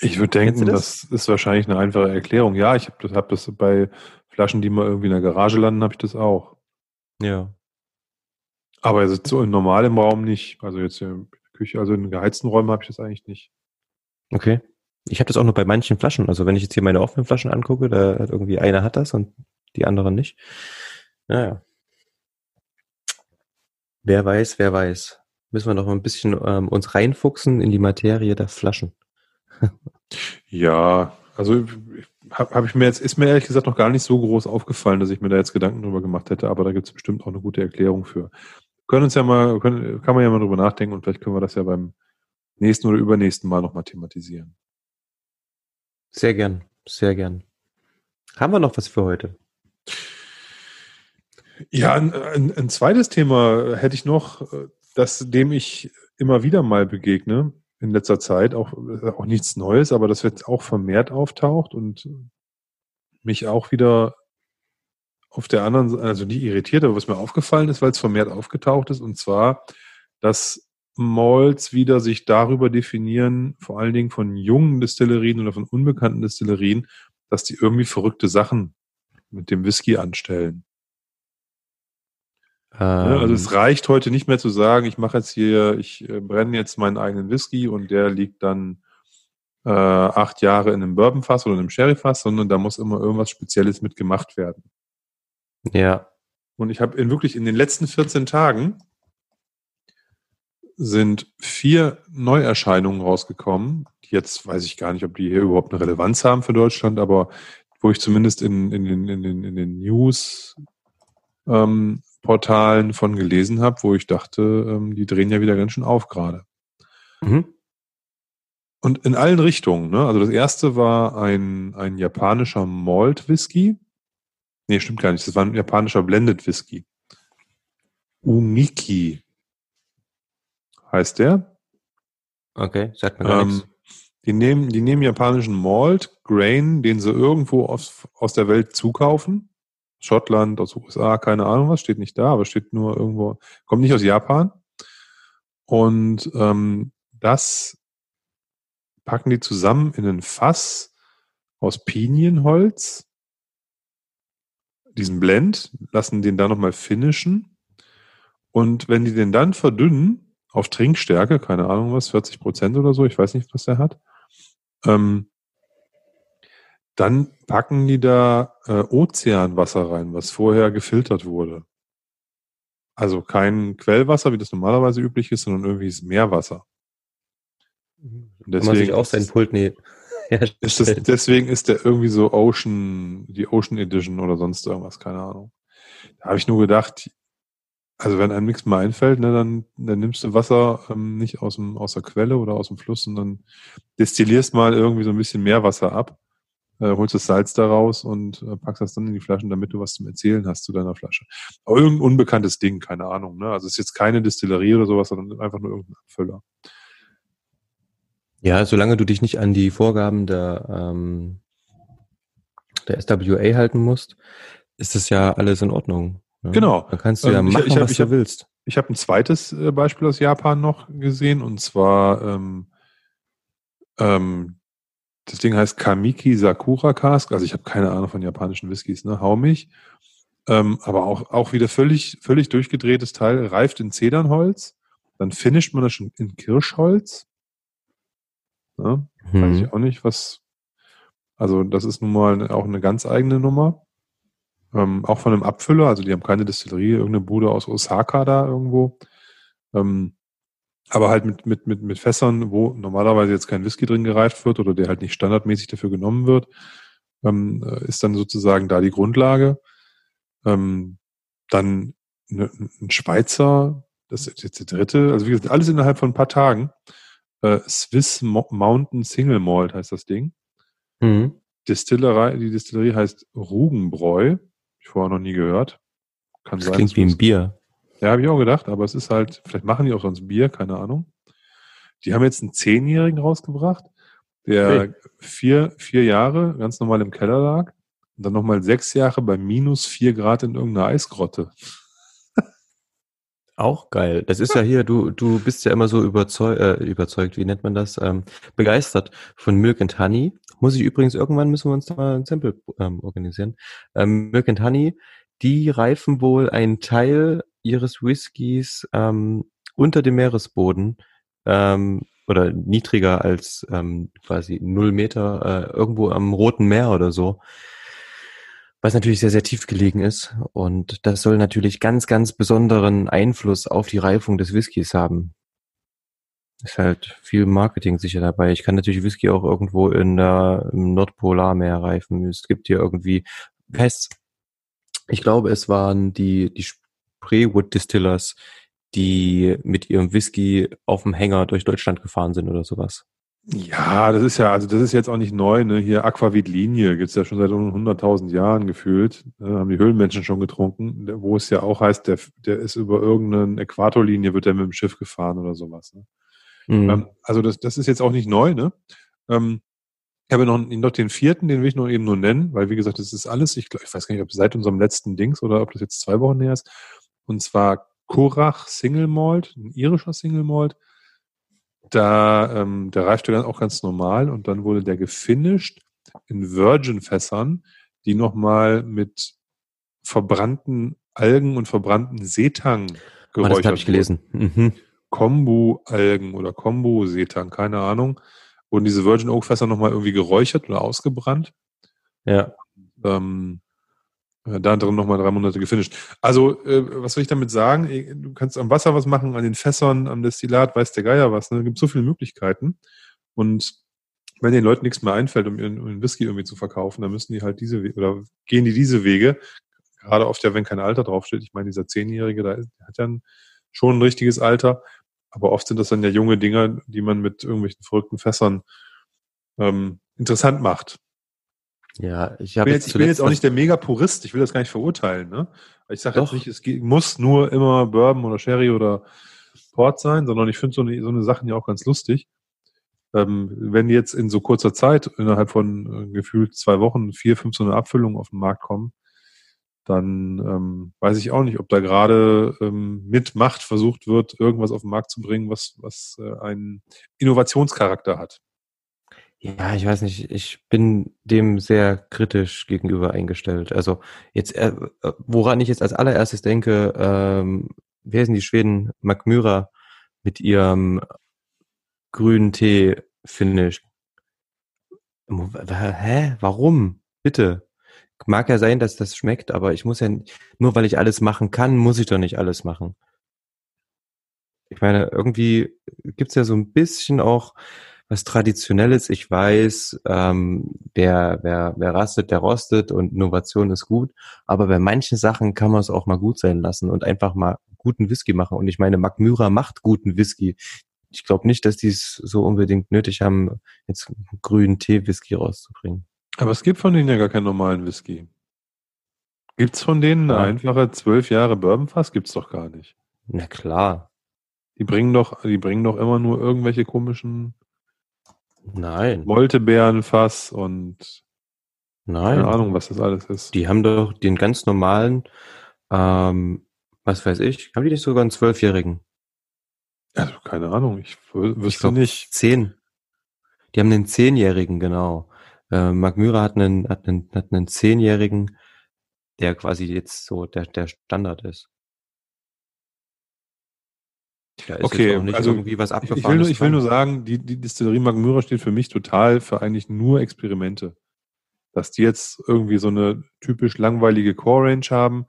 Ich würde denken, das? das? ist wahrscheinlich eine einfache Erklärung. Ja, ich habe das, hab das bei Flaschen, die mal irgendwie in der Garage landen, habe ich das auch. Ja. Aber so im normalen Raum nicht. Also jetzt in der Küche, also in geheizten Räumen habe ich das eigentlich nicht. Okay. Ich habe das auch nur bei manchen Flaschen. Also wenn ich jetzt hier meine offenen Flaschen angucke, da hat irgendwie einer hat das und die anderen nicht. Naja. Wer weiß, wer weiß. Müssen wir noch mal ein bisschen ähm, uns reinfuchsen in die Materie der Flaschen. ja, also habe hab ich mir jetzt, ist mir ehrlich gesagt noch gar nicht so groß aufgefallen, dass ich mir da jetzt Gedanken drüber gemacht hätte, aber da gibt es bestimmt auch eine gute Erklärung für. Können uns ja mal, können, kann man ja mal drüber nachdenken und vielleicht können wir das ja beim nächsten oder übernächsten Mal nochmal thematisieren. Sehr gern, sehr gern. Haben wir noch was für heute? Ja, ein, ein, ein zweites Thema hätte ich noch, das dem ich immer wieder mal begegne in letzter Zeit, auch, auch nichts Neues, aber das wird auch vermehrt auftaucht und mich auch wieder auf der anderen, also nie irritiert, aber was mir aufgefallen ist, weil es vermehrt aufgetaucht ist, und zwar, dass Malls wieder sich darüber definieren, vor allen Dingen von jungen Destillerien oder von unbekannten Destillerien, dass die irgendwie verrückte Sachen mit dem Whisky anstellen. Ähm. also es reicht heute nicht mehr zu sagen, ich mache jetzt hier, ich äh, brenne jetzt meinen eigenen Whisky und der liegt dann äh, acht Jahre in einem Bourbonfass oder einem Sherryfass, sondern da muss immer irgendwas Spezielles mitgemacht werden. Ja. Und ich habe in wirklich in den letzten 14 Tagen sind vier Neuerscheinungen rausgekommen. Jetzt weiß ich gar nicht, ob die hier überhaupt eine Relevanz haben für Deutschland, aber wo ich zumindest in, in, den, in, den, in den News ähm, Portalen von gelesen habe, wo ich dachte, ähm, die drehen ja wieder ganz schön auf gerade. Mhm. Und in allen Richtungen. Ne? Also das erste war ein, ein japanischer Malt Whisky. Nee, stimmt gar nicht. Das war ein japanischer Blended Whisky. Umiki heißt der. Okay, sagt mir gar ähm, nichts. Die nehmen, die nehmen japanischen Malt, Grain, den sie irgendwo aus, aus der Welt zukaufen. Schottland, aus USA, keine Ahnung was, steht nicht da, aber steht nur irgendwo, kommt nicht aus Japan. Und ähm, das packen die zusammen in ein Fass aus Pinienholz, diesen Blend, lassen den da nochmal finishen. Und wenn die den dann verdünnen, auf Trinkstärke, keine Ahnung was, 40 Prozent oder so, ich weiß nicht, was der hat. Ähm, dann packen die da äh, Ozeanwasser rein, was vorher gefiltert wurde. Also kein Quellwasser, wie das normalerweise üblich ist, sondern irgendwie ist Meerwasser. Und deswegen Kann man sich auch sein Pult nee. ist das, deswegen ist der irgendwie so Ocean, die Ocean Edition oder sonst irgendwas, keine Ahnung. Da habe ich nur gedacht, also wenn einem nichts mehr einfällt, ne, dann, dann nimmst du Wasser ähm, nicht aus, dem, aus der Quelle oder aus dem Fluss, sondern destillierst mal irgendwie so ein bisschen mehr Wasser ab, äh, holst das Salz daraus und äh, packst das dann in die Flaschen, damit du was zum Erzählen hast zu deiner Flasche. Aber irgendein unbekanntes Ding, keine Ahnung. Ne? Also es ist jetzt keine Destillerie oder sowas, sondern einfach nur irgendein Abfüller. Ja, solange du dich nicht an die Vorgaben der, ähm, der SWA halten musst, ist das ja alles in Ordnung. Genau. Da kannst du ja ähm, machen, ich, ich hab, was ich hab, du willst. ich habe ein zweites äh, Beispiel aus Japan noch gesehen und zwar ähm, ähm, das Ding heißt Kamiki Sakura Cask. Also ich habe keine Ahnung von japanischen Whiskys, ne? Hau mich. Ähm, aber auch, auch wieder völlig, völlig durchgedrehtes Teil, reift in Zedernholz. Dann finisht man das schon in Kirschholz. Ne? Hm. Weiß ich auch nicht, was. Also, das ist nun mal auch eine ganz eigene Nummer. Ähm, auch von einem Abfüller, also die haben keine Distillerie, irgendeine Bude aus Osaka da irgendwo. Ähm, aber halt mit, mit, mit, mit Fässern, wo normalerweise jetzt kein Whisky drin gereift wird oder der halt nicht standardmäßig dafür genommen wird, ähm, äh, ist dann sozusagen da die Grundlage. Ähm, dann ne, ein Schweizer, das ist jetzt der dritte, also wie gesagt, alles innerhalb von ein paar Tagen. Äh, Swiss Mo Mountain Single Malt heißt das Ding. Mhm. Distillerei, die Distillerie heißt Rugenbräu. Ich vorher noch nie gehört. Kann das sein, klingt wie ein Bier. Ja, habe ich auch gedacht, aber es ist halt, vielleicht machen die auch sonst Bier, keine Ahnung. Die haben jetzt einen Zehnjährigen rausgebracht, der okay. vier, vier Jahre ganz normal im Keller lag und dann nochmal sechs Jahre bei minus vier Grad in irgendeiner Eisgrotte. Auch geil. Das ist ja hier, du, du bist ja immer so überzeug, äh, überzeugt, wie nennt man das, ähm, begeistert von Milk and Honey. Muss ich übrigens, irgendwann müssen wir uns da mal ein Sample ähm, organisieren. Ähm, Milk and Honey, die reifen wohl einen Teil ihres Whiskys ähm, unter dem Meeresboden ähm, oder niedriger als ähm, quasi null Meter äh, irgendwo am Roten Meer oder so. Was natürlich sehr, sehr tief gelegen ist. Und das soll natürlich ganz, ganz besonderen Einfluss auf die Reifung des Whiskys haben. Ist halt viel Marketing sicher dabei. Ich kann natürlich Whisky auch irgendwo in der, im Nordpolarmeer reifen. Es gibt hier irgendwie, heißt, ich glaube, es waren die, die Prewood Distillers, die mit ihrem Whisky auf dem Hänger durch Deutschland gefahren sind oder sowas. Ja, das ist ja, also das ist jetzt auch nicht neu, ne? Hier Aquavit-Linie gibt's ja schon seit 100.000 Jahren gefühlt. Ne? Haben die Höhlenmenschen schon getrunken, wo es ja auch heißt, der, der ist über irgendeine Äquatorlinie, wird der mit dem Schiff gefahren oder sowas. Ne? Mhm. Ähm, also das, das ist jetzt auch nicht neu, ne? Ähm, ich habe noch, noch den vierten, den will ich noch eben nur nennen, weil wie gesagt, das ist alles, ich, glaub, ich weiß gar nicht, ob seit unserem letzten Dings oder ob das jetzt zwei Wochen her ist. Und zwar Korach Single Malt, ein irischer Single Malt. Da, ähm, der reifte dann auch ganz normal und dann wurde der gefinished in Virgin-Fässern, die nochmal mit verbrannten Algen und verbrannten Seetang geräuchert oh, Das habe ich gelesen. Mhm. Kombu-Algen oder Kombu-Seetang, keine Ahnung. Wurden diese Virgin Oak Fässer nochmal irgendwie geräuchert oder ausgebrannt. Ja. Ähm, da drin nochmal drei Monate gefinisht. Also, äh, was soll ich damit sagen? Äh, du kannst am Wasser was machen, an den Fässern, am Destillat, weiß der Geier was. Ne? Es gibt so viele Möglichkeiten. Und wenn den Leuten nichts mehr einfällt, um ihren, um ihren Whisky irgendwie zu verkaufen, dann müssen die halt diese Wege, oder gehen die diese Wege. Gerade oft ja, wenn kein Alter draufsteht. Ich meine, dieser Zehnjährige, da hat ja schon ein richtiges Alter. Aber oft sind das dann ja junge Dinger, die man mit irgendwelchen verrückten Fässern ähm, interessant macht. Ja, ich habe jetzt, ich bin jetzt auch nicht der Mega-Purist, ich will das gar nicht verurteilen, ne? Ich sage jetzt nicht, es muss nur immer Bourbon oder Sherry oder Port sein, sondern ich finde so eine, so eine Sachen ja auch ganz lustig. Ähm, wenn jetzt in so kurzer Zeit, innerhalb von äh, gefühlt zwei Wochen, vier, fünf so eine Abfüllung auf den Markt kommen, dann ähm, weiß ich auch nicht, ob da gerade ähm, mit Macht versucht wird, irgendwas auf den Markt zu bringen, was, was äh, einen Innovationscharakter hat. Ja, ich weiß nicht, ich bin dem sehr kritisch gegenüber eingestellt. Also jetzt, äh, woran ich jetzt als allererstes denke, ähm, wer sind die Schweden? Magmyra mit ihrem grünen Tee-Finish. Hä? Warum? Bitte. Mag ja sein, dass das schmeckt, aber ich muss ja, nur weil ich alles machen kann, muss ich doch nicht alles machen. Ich meine, irgendwie gibt's ja so ein bisschen auch was Traditionelles. Ich weiß, ähm, wer, wer, wer rastet, der rostet und Innovation ist gut. Aber bei manchen Sachen kann man es auch mal gut sein lassen und einfach mal guten Whisky machen. Und ich meine, Mac Myra macht guten Whisky. Ich glaube nicht, dass die es so unbedingt nötig haben, jetzt grünen Tee-Whisky rauszubringen. Aber es gibt von denen ja gar keinen normalen Whisky. Gibt's von denen eine ja. einfache zwölf Jahre Bourbonfass? Gibt's doch gar nicht. Na klar. Die bringen doch, die bringen doch immer nur irgendwelche komischen Nein. Moltebeerenfass und Nein. keine Ahnung, was das alles ist. Die haben doch den ganz normalen ähm, Was weiß ich? Haben die nicht sogar einen Zwölfjährigen? Also keine Ahnung, ich wüsste nicht. Zehn. Die haben einen Zehnjährigen, genau. Äh, Mark Myra hat einen, hat einen, hat einen Zehnjährigen, der quasi jetzt so der, der Standard ist. Da ist okay, also irgendwie was Ich will, nur, ich will nur sagen, die, die Distillerie Mark Myra steht für mich total für eigentlich nur Experimente. Dass die jetzt irgendwie so eine typisch langweilige Core Range haben,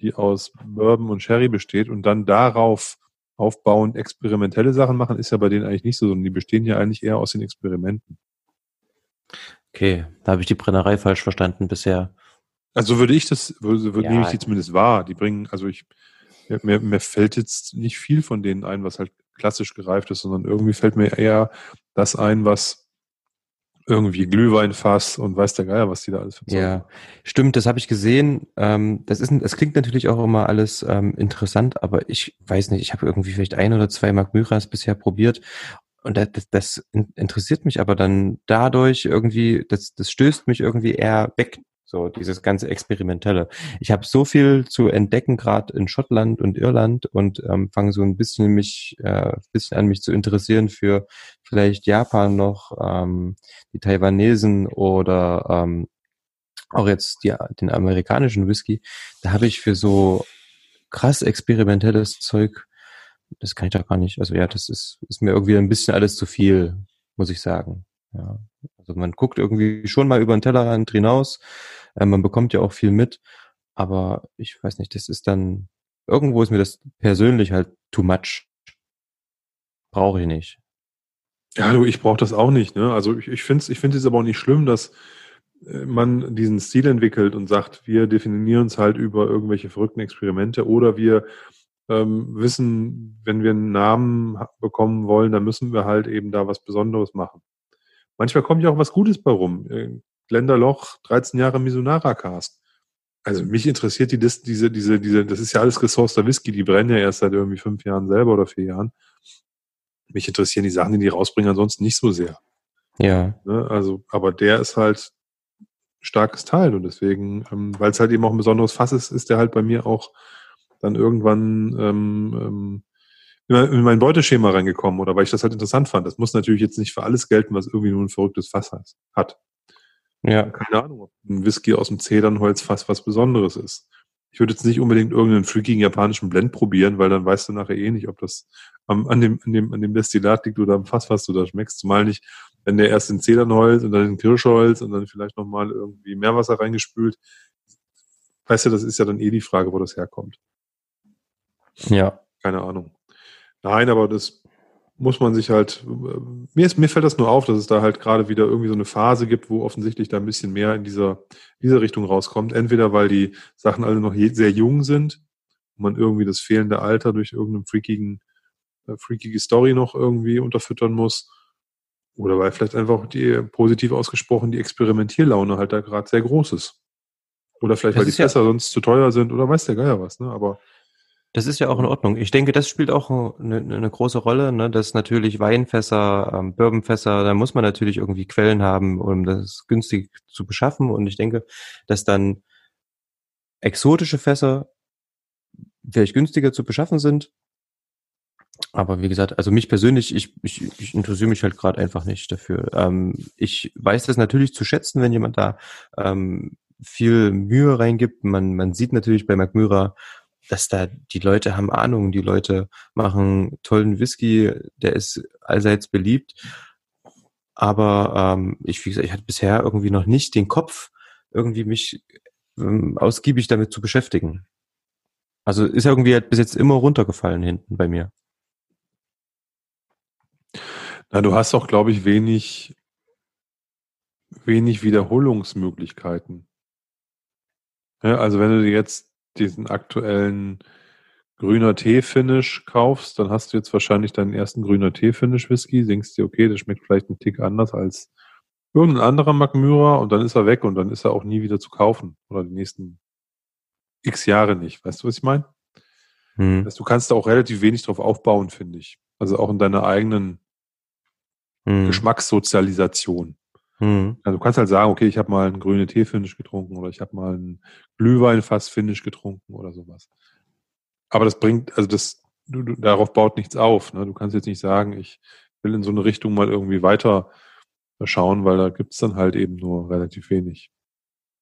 die aus Bourbon und Sherry besteht und dann darauf aufbauend experimentelle Sachen machen, ist ja bei denen eigentlich nicht so, sondern die bestehen ja eigentlich eher aus den Experimenten. Okay, da habe ich die Brennerei falsch verstanden bisher. Also würde ich das, würde, würde ja. nehme ich die zumindest wahr. Die bringen, also ich, mir, mir fällt jetzt nicht viel von denen ein, was halt klassisch gereift ist, sondern irgendwie fällt mir eher das ein, was irgendwie Glühweinfass und weiß der Geier, was die da alles verzeihen. Ja, stimmt, das habe ich gesehen. Ähm, das ist, das klingt natürlich auch immer alles ähm, interessant, aber ich weiß nicht, ich habe irgendwie vielleicht ein oder zwei Mark Myras bisher probiert und das, das, das interessiert mich aber dann dadurch irgendwie, das, das stößt mich irgendwie eher weg so dieses ganze Experimentelle. Ich habe so viel zu entdecken, gerade in Schottland und Irland und ähm, fange so ein bisschen mich, äh, bisschen an mich zu interessieren für vielleicht Japan noch, ähm, die Taiwanesen oder ähm, auch jetzt die, den amerikanischen Whisky. Da habe ich für so krass experimentelles Zeug, das kann ich doch gar nicht. Also ja, das ist, ist mir irgendwie ein bisschen alles zu viel, muss ich sagen. Ja. Also man guckt irgendwie schon mal über den Tellerrand hinaus, äh, man bekommt ja auch viel mit, aber ich weiß nicht, das ist dann, irgendwo ist mir das persönlich halt too much. Brauche ich nicht. Ja, du, ich brauche das auch nicht. Ne? Also ich, ich finde es ich find es aber auch nicht schlimm, dass äh, man diesen Stil entwickelt und sagt, wir definieren uns halt über irgendwelche verrückten Experimente oder wir ähm, wissen, wenn wir einen Namen bekommen wollen, dann müssen wir halt eben da was Besonderes machen. Manchmal kommt ja auch was Gutes bei rum. Gländerloch, 13 Jahre Misunara Cast. Also mich interessiert die diese, diese, diese, das ist ja alles gesourceter Whisky, die brennen ja erst seit irgendwie fünf Jahren selber oder vier Jahren. Mich interessieren die Sachen, die die rausbringen, ansonsten nicht so sehr. Ja. Ne? Also, aber der ist halt starkes Teil und deswegen, ähm, weil es halt eben auch ein besonderes Fass ist, ist der halt bei mir auch dann irgendwann ähm, ähm, in mein Beuteschema reingekommen oder weil ich das halt interessant fand. Das muss natürlich jetzt nicht für alles gelten, was irgendwie nur ein verrücktes Fass hat. Ja. Keine Ahnung, ob ein Whisky aus dem Zedernholzfass was Besonderes ist. Ich würde jetzt nicht unbedingt irgendeinen freakigen japanischen Blend probieren, weil dann weißt du nachher eh nicht, ob das am, an, dem, an, dem, an dem Destillat liegt oder am Fass, was du da schmeckst. Zumal nicht, wenn der erst in Zedernholz und dann in Kirschholz und dann vielleicht nochmal irgendwie Meerwasser reingespült. Weißt du, das ist ja dann eh die Frage, wo das herkommt. Ja. Keine Ahnung. Nein, aber das muss man sich halt, mir, ist, mir fällt das nur auf, dass es da halt gerade wieder irgendwie so eine Phase gibt, wo offensichtlich da ein bisschen mehr in dieser, dieser Richtung rauskommt. Entweder weil die Sachen alle noch sehr jung sind und man irgendwie das fehlende Alter durch irgendeinen freakigen, äh, freakige Story noch irgendwie unterfüttern muss. Oder weil vielleicht einfach die, positiv ausgesprochen, die Experimentierlaune halt da gerade sehr groß ist. Oder vielleicht, das weil die Fässer ja sonst zu teuer sind oder weiß der Geier was, ne? Aber das ist ja auch in Ordnung. Ich denke, das spielt auch eine, eine große Rolle, ne? dass natürlich Weinfässer, ähm, Bourbonfässer, da muss man natürlich irgendwie Quellen haben, um das günstig zu beschaffen. Und ich denke, dass dann exotische Fässer vielleicht günstiger zu beschaffen sind. Aber wie gesagt, also mich persönlich, ich, ich, ich interessiere mich halt gerade einfach nicht dafür. Ähm, ich weiß das natürlich zu schätzen, wenn jemand da ähm, viel Mühe reingibt. Man, man sieht natürlich bei McMyra, dass da die Leute haben Ahnung, die Leute machen tollen Whisky, der ist allseits beliebt. Aber ähm, ich, wie gesagt, ich hatte bisher irgendwie noch nicht den Kopf, irgendwie mich ähm, ausgiebig damit zu beschäftigen. Also ist irgendwie halt bis jetzt immer runtergefallen hinten bei mir. Na, du hast auch, glaube ich, wenig, wenig Wiederholungsmöglichkeiten. Ja, also wenn du jetzt diesen aktuellen grüner Tee-Finish kaufst, dann hast du jetzt wahrscheinlich deinen ersten grüner Tee-Finish-Whisky, denkst dir, okay, der schmeckt vielleicht einen Tick anders als irgendein anderer Magmyra und dann ist er weg und dann ist er auch nie wieder zu kaufen oder die nächsten x Jahre nicht. Weißt du, was ich meine? Hm. du kannst da auch relativ wenig drauf aufbauen, finde ich. Also auch in deiner eigenen hm. Geschmackssozialisation. Mhm. Also du kannst halt sagen, okay, ich habe mal einen grüne Tee-Finish getrunken oder ich habe mal einen Glühwein-Fass-Finish getrunken oder sowas. Aber das bringt, also das, du, du, darauf baut nichts auf. Ne? Du kannst jetzt nicht sagen, ich will in so eine Richtung mal irgendwie weiter schauen, weil da gibt's dann halt eben nur relativ wenig.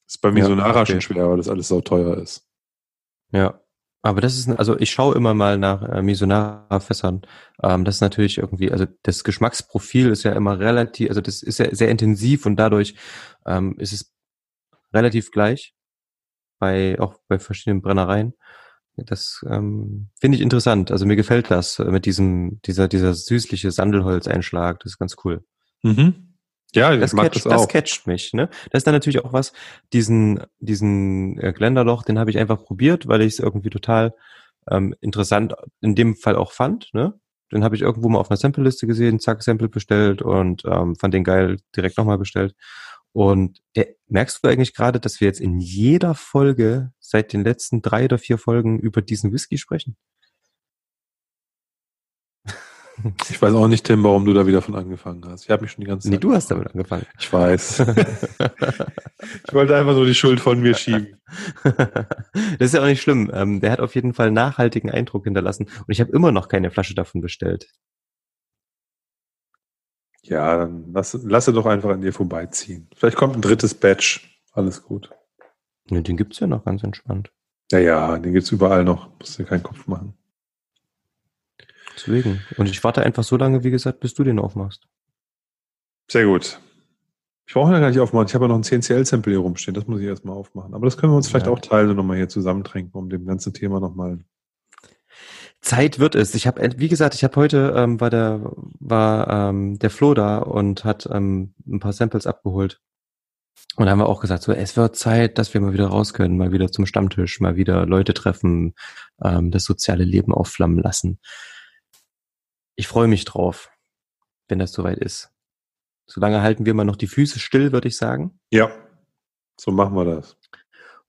ist bei mir ja, okay. schon schwer, weil das alles so teuer ist. Ja, aber das ist, also ich schaue immer mal nach äh, Misonara-Fässern. Ähm, das ist natürlich irgendwie, also das Geschmacksprofil ist ja immer relativ, also das ist ja sehr intensiv und dadurch ähm, ist es relativ gleich bei auch bei verschiedenen Brennereien. Das ähm, finde ich interessant. Also mir gefällt das mit diesem dieser dieser süßliche Sandelholzeinschlag. Das ist ganz cool. Mhm. Ja, das, mag catcht, das, auch. das catcht mich. Ne? Das ist dann natürlich auch was, diesen, diesen äh, Glenderloch, den habe ich einfach probiert, weil ich es irgendwie total ähm, interessant in dem Fall auch fand. Ne? Den habe ich irgendwo mal auf einer Sample-Liste gesehen, zack, Sample bestellt und ähm, fand den geil, direkt nochmal bestellt. Und der, merkst du eigentlich gerade, dass wir jetzt in jeder Folge seit den letzten drei oder vier Folgen über diesen Whisky sprechen? Ich weiß auch nicht, Tim, warum du da wieder von angefangen hast. Ich habe mich schon die ganze Zeit. Nee, du hast damit angefangen. Ich weiß. ich wollte einfach nur die Schuld von mir schieben. das ist ja auch nicht schlimm. Ähm, der hat auf jeden Fall nachhaltigen Eindruck hinterlassen. Und ich habe immer noch keine Flasche davon bestellt. Ja, dann lass, lasse doch einfach an dir vorbeiziehen. Vielleicht kommt ein drittes Batch. Alles gut. Ja, den gibt's ja noch ganz entspannt. Ja, ja, den gibt's überall noch. Musst dir keinen Kopf machen. Deswegen. Und ich warte einfach so lange, wie gesagt, bis du den aufmachst. Sehr gut. Ich brauche ja gar nicht aufmachen. Ich habe ja noch ein CNCL-Sample hier rumstehen. Das muss ich erstmal aufmachen. Aber das können wir uns vielleicht auch teilen und nochmal hier zusammentrinken, um dem ganzen Thema nochmal. Zeit wird es. Ich habe, wie gesagt, ich habe heute ähm, war der war ähm, der Flo da und hat ähm, ein paar Samples abgeholt. Und da haben wir auch gesagt, so es wird Zeit, dass wir mal wieder raus können, mal wieder zum Stammtisch, mal wieder Leute treffen, ähm, das soziale Leben aufflammen lassen ich freue mich drauf, wenn das soweit ist. Solange halten wir mal noch die Füße still, würde ich sagen. Ja, so machen wir das.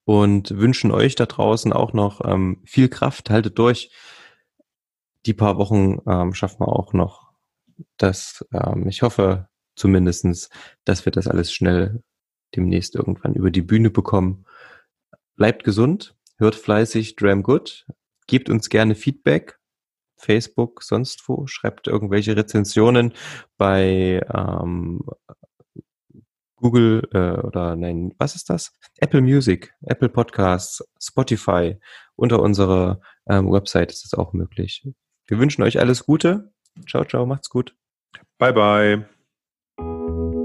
Und wünschen euch da draußen auch noch ähm, viel Kraft. Haltet durch. Die paar Wochen ähm, schaffen wir auch noch. Das, ähm, ich hoffe zumindestens, dass wir das alles schnell demnächst irgendwann über die Bühne bekommen. Bleibt gesund, hört fleißig Dram Good, gebt uns gerne Feedback Facebook, sonst wo, schreibt irgendwelche Rezensionen bei ähm, Google äh, oder nein, was ist das? Apple Music, Apple Podcasts, Spotify. Unter unserer ähm, Website ist das auch möglich. Wir wünschen euch alles Gute. Ciao, ciao, macht's gut. Bye, bye.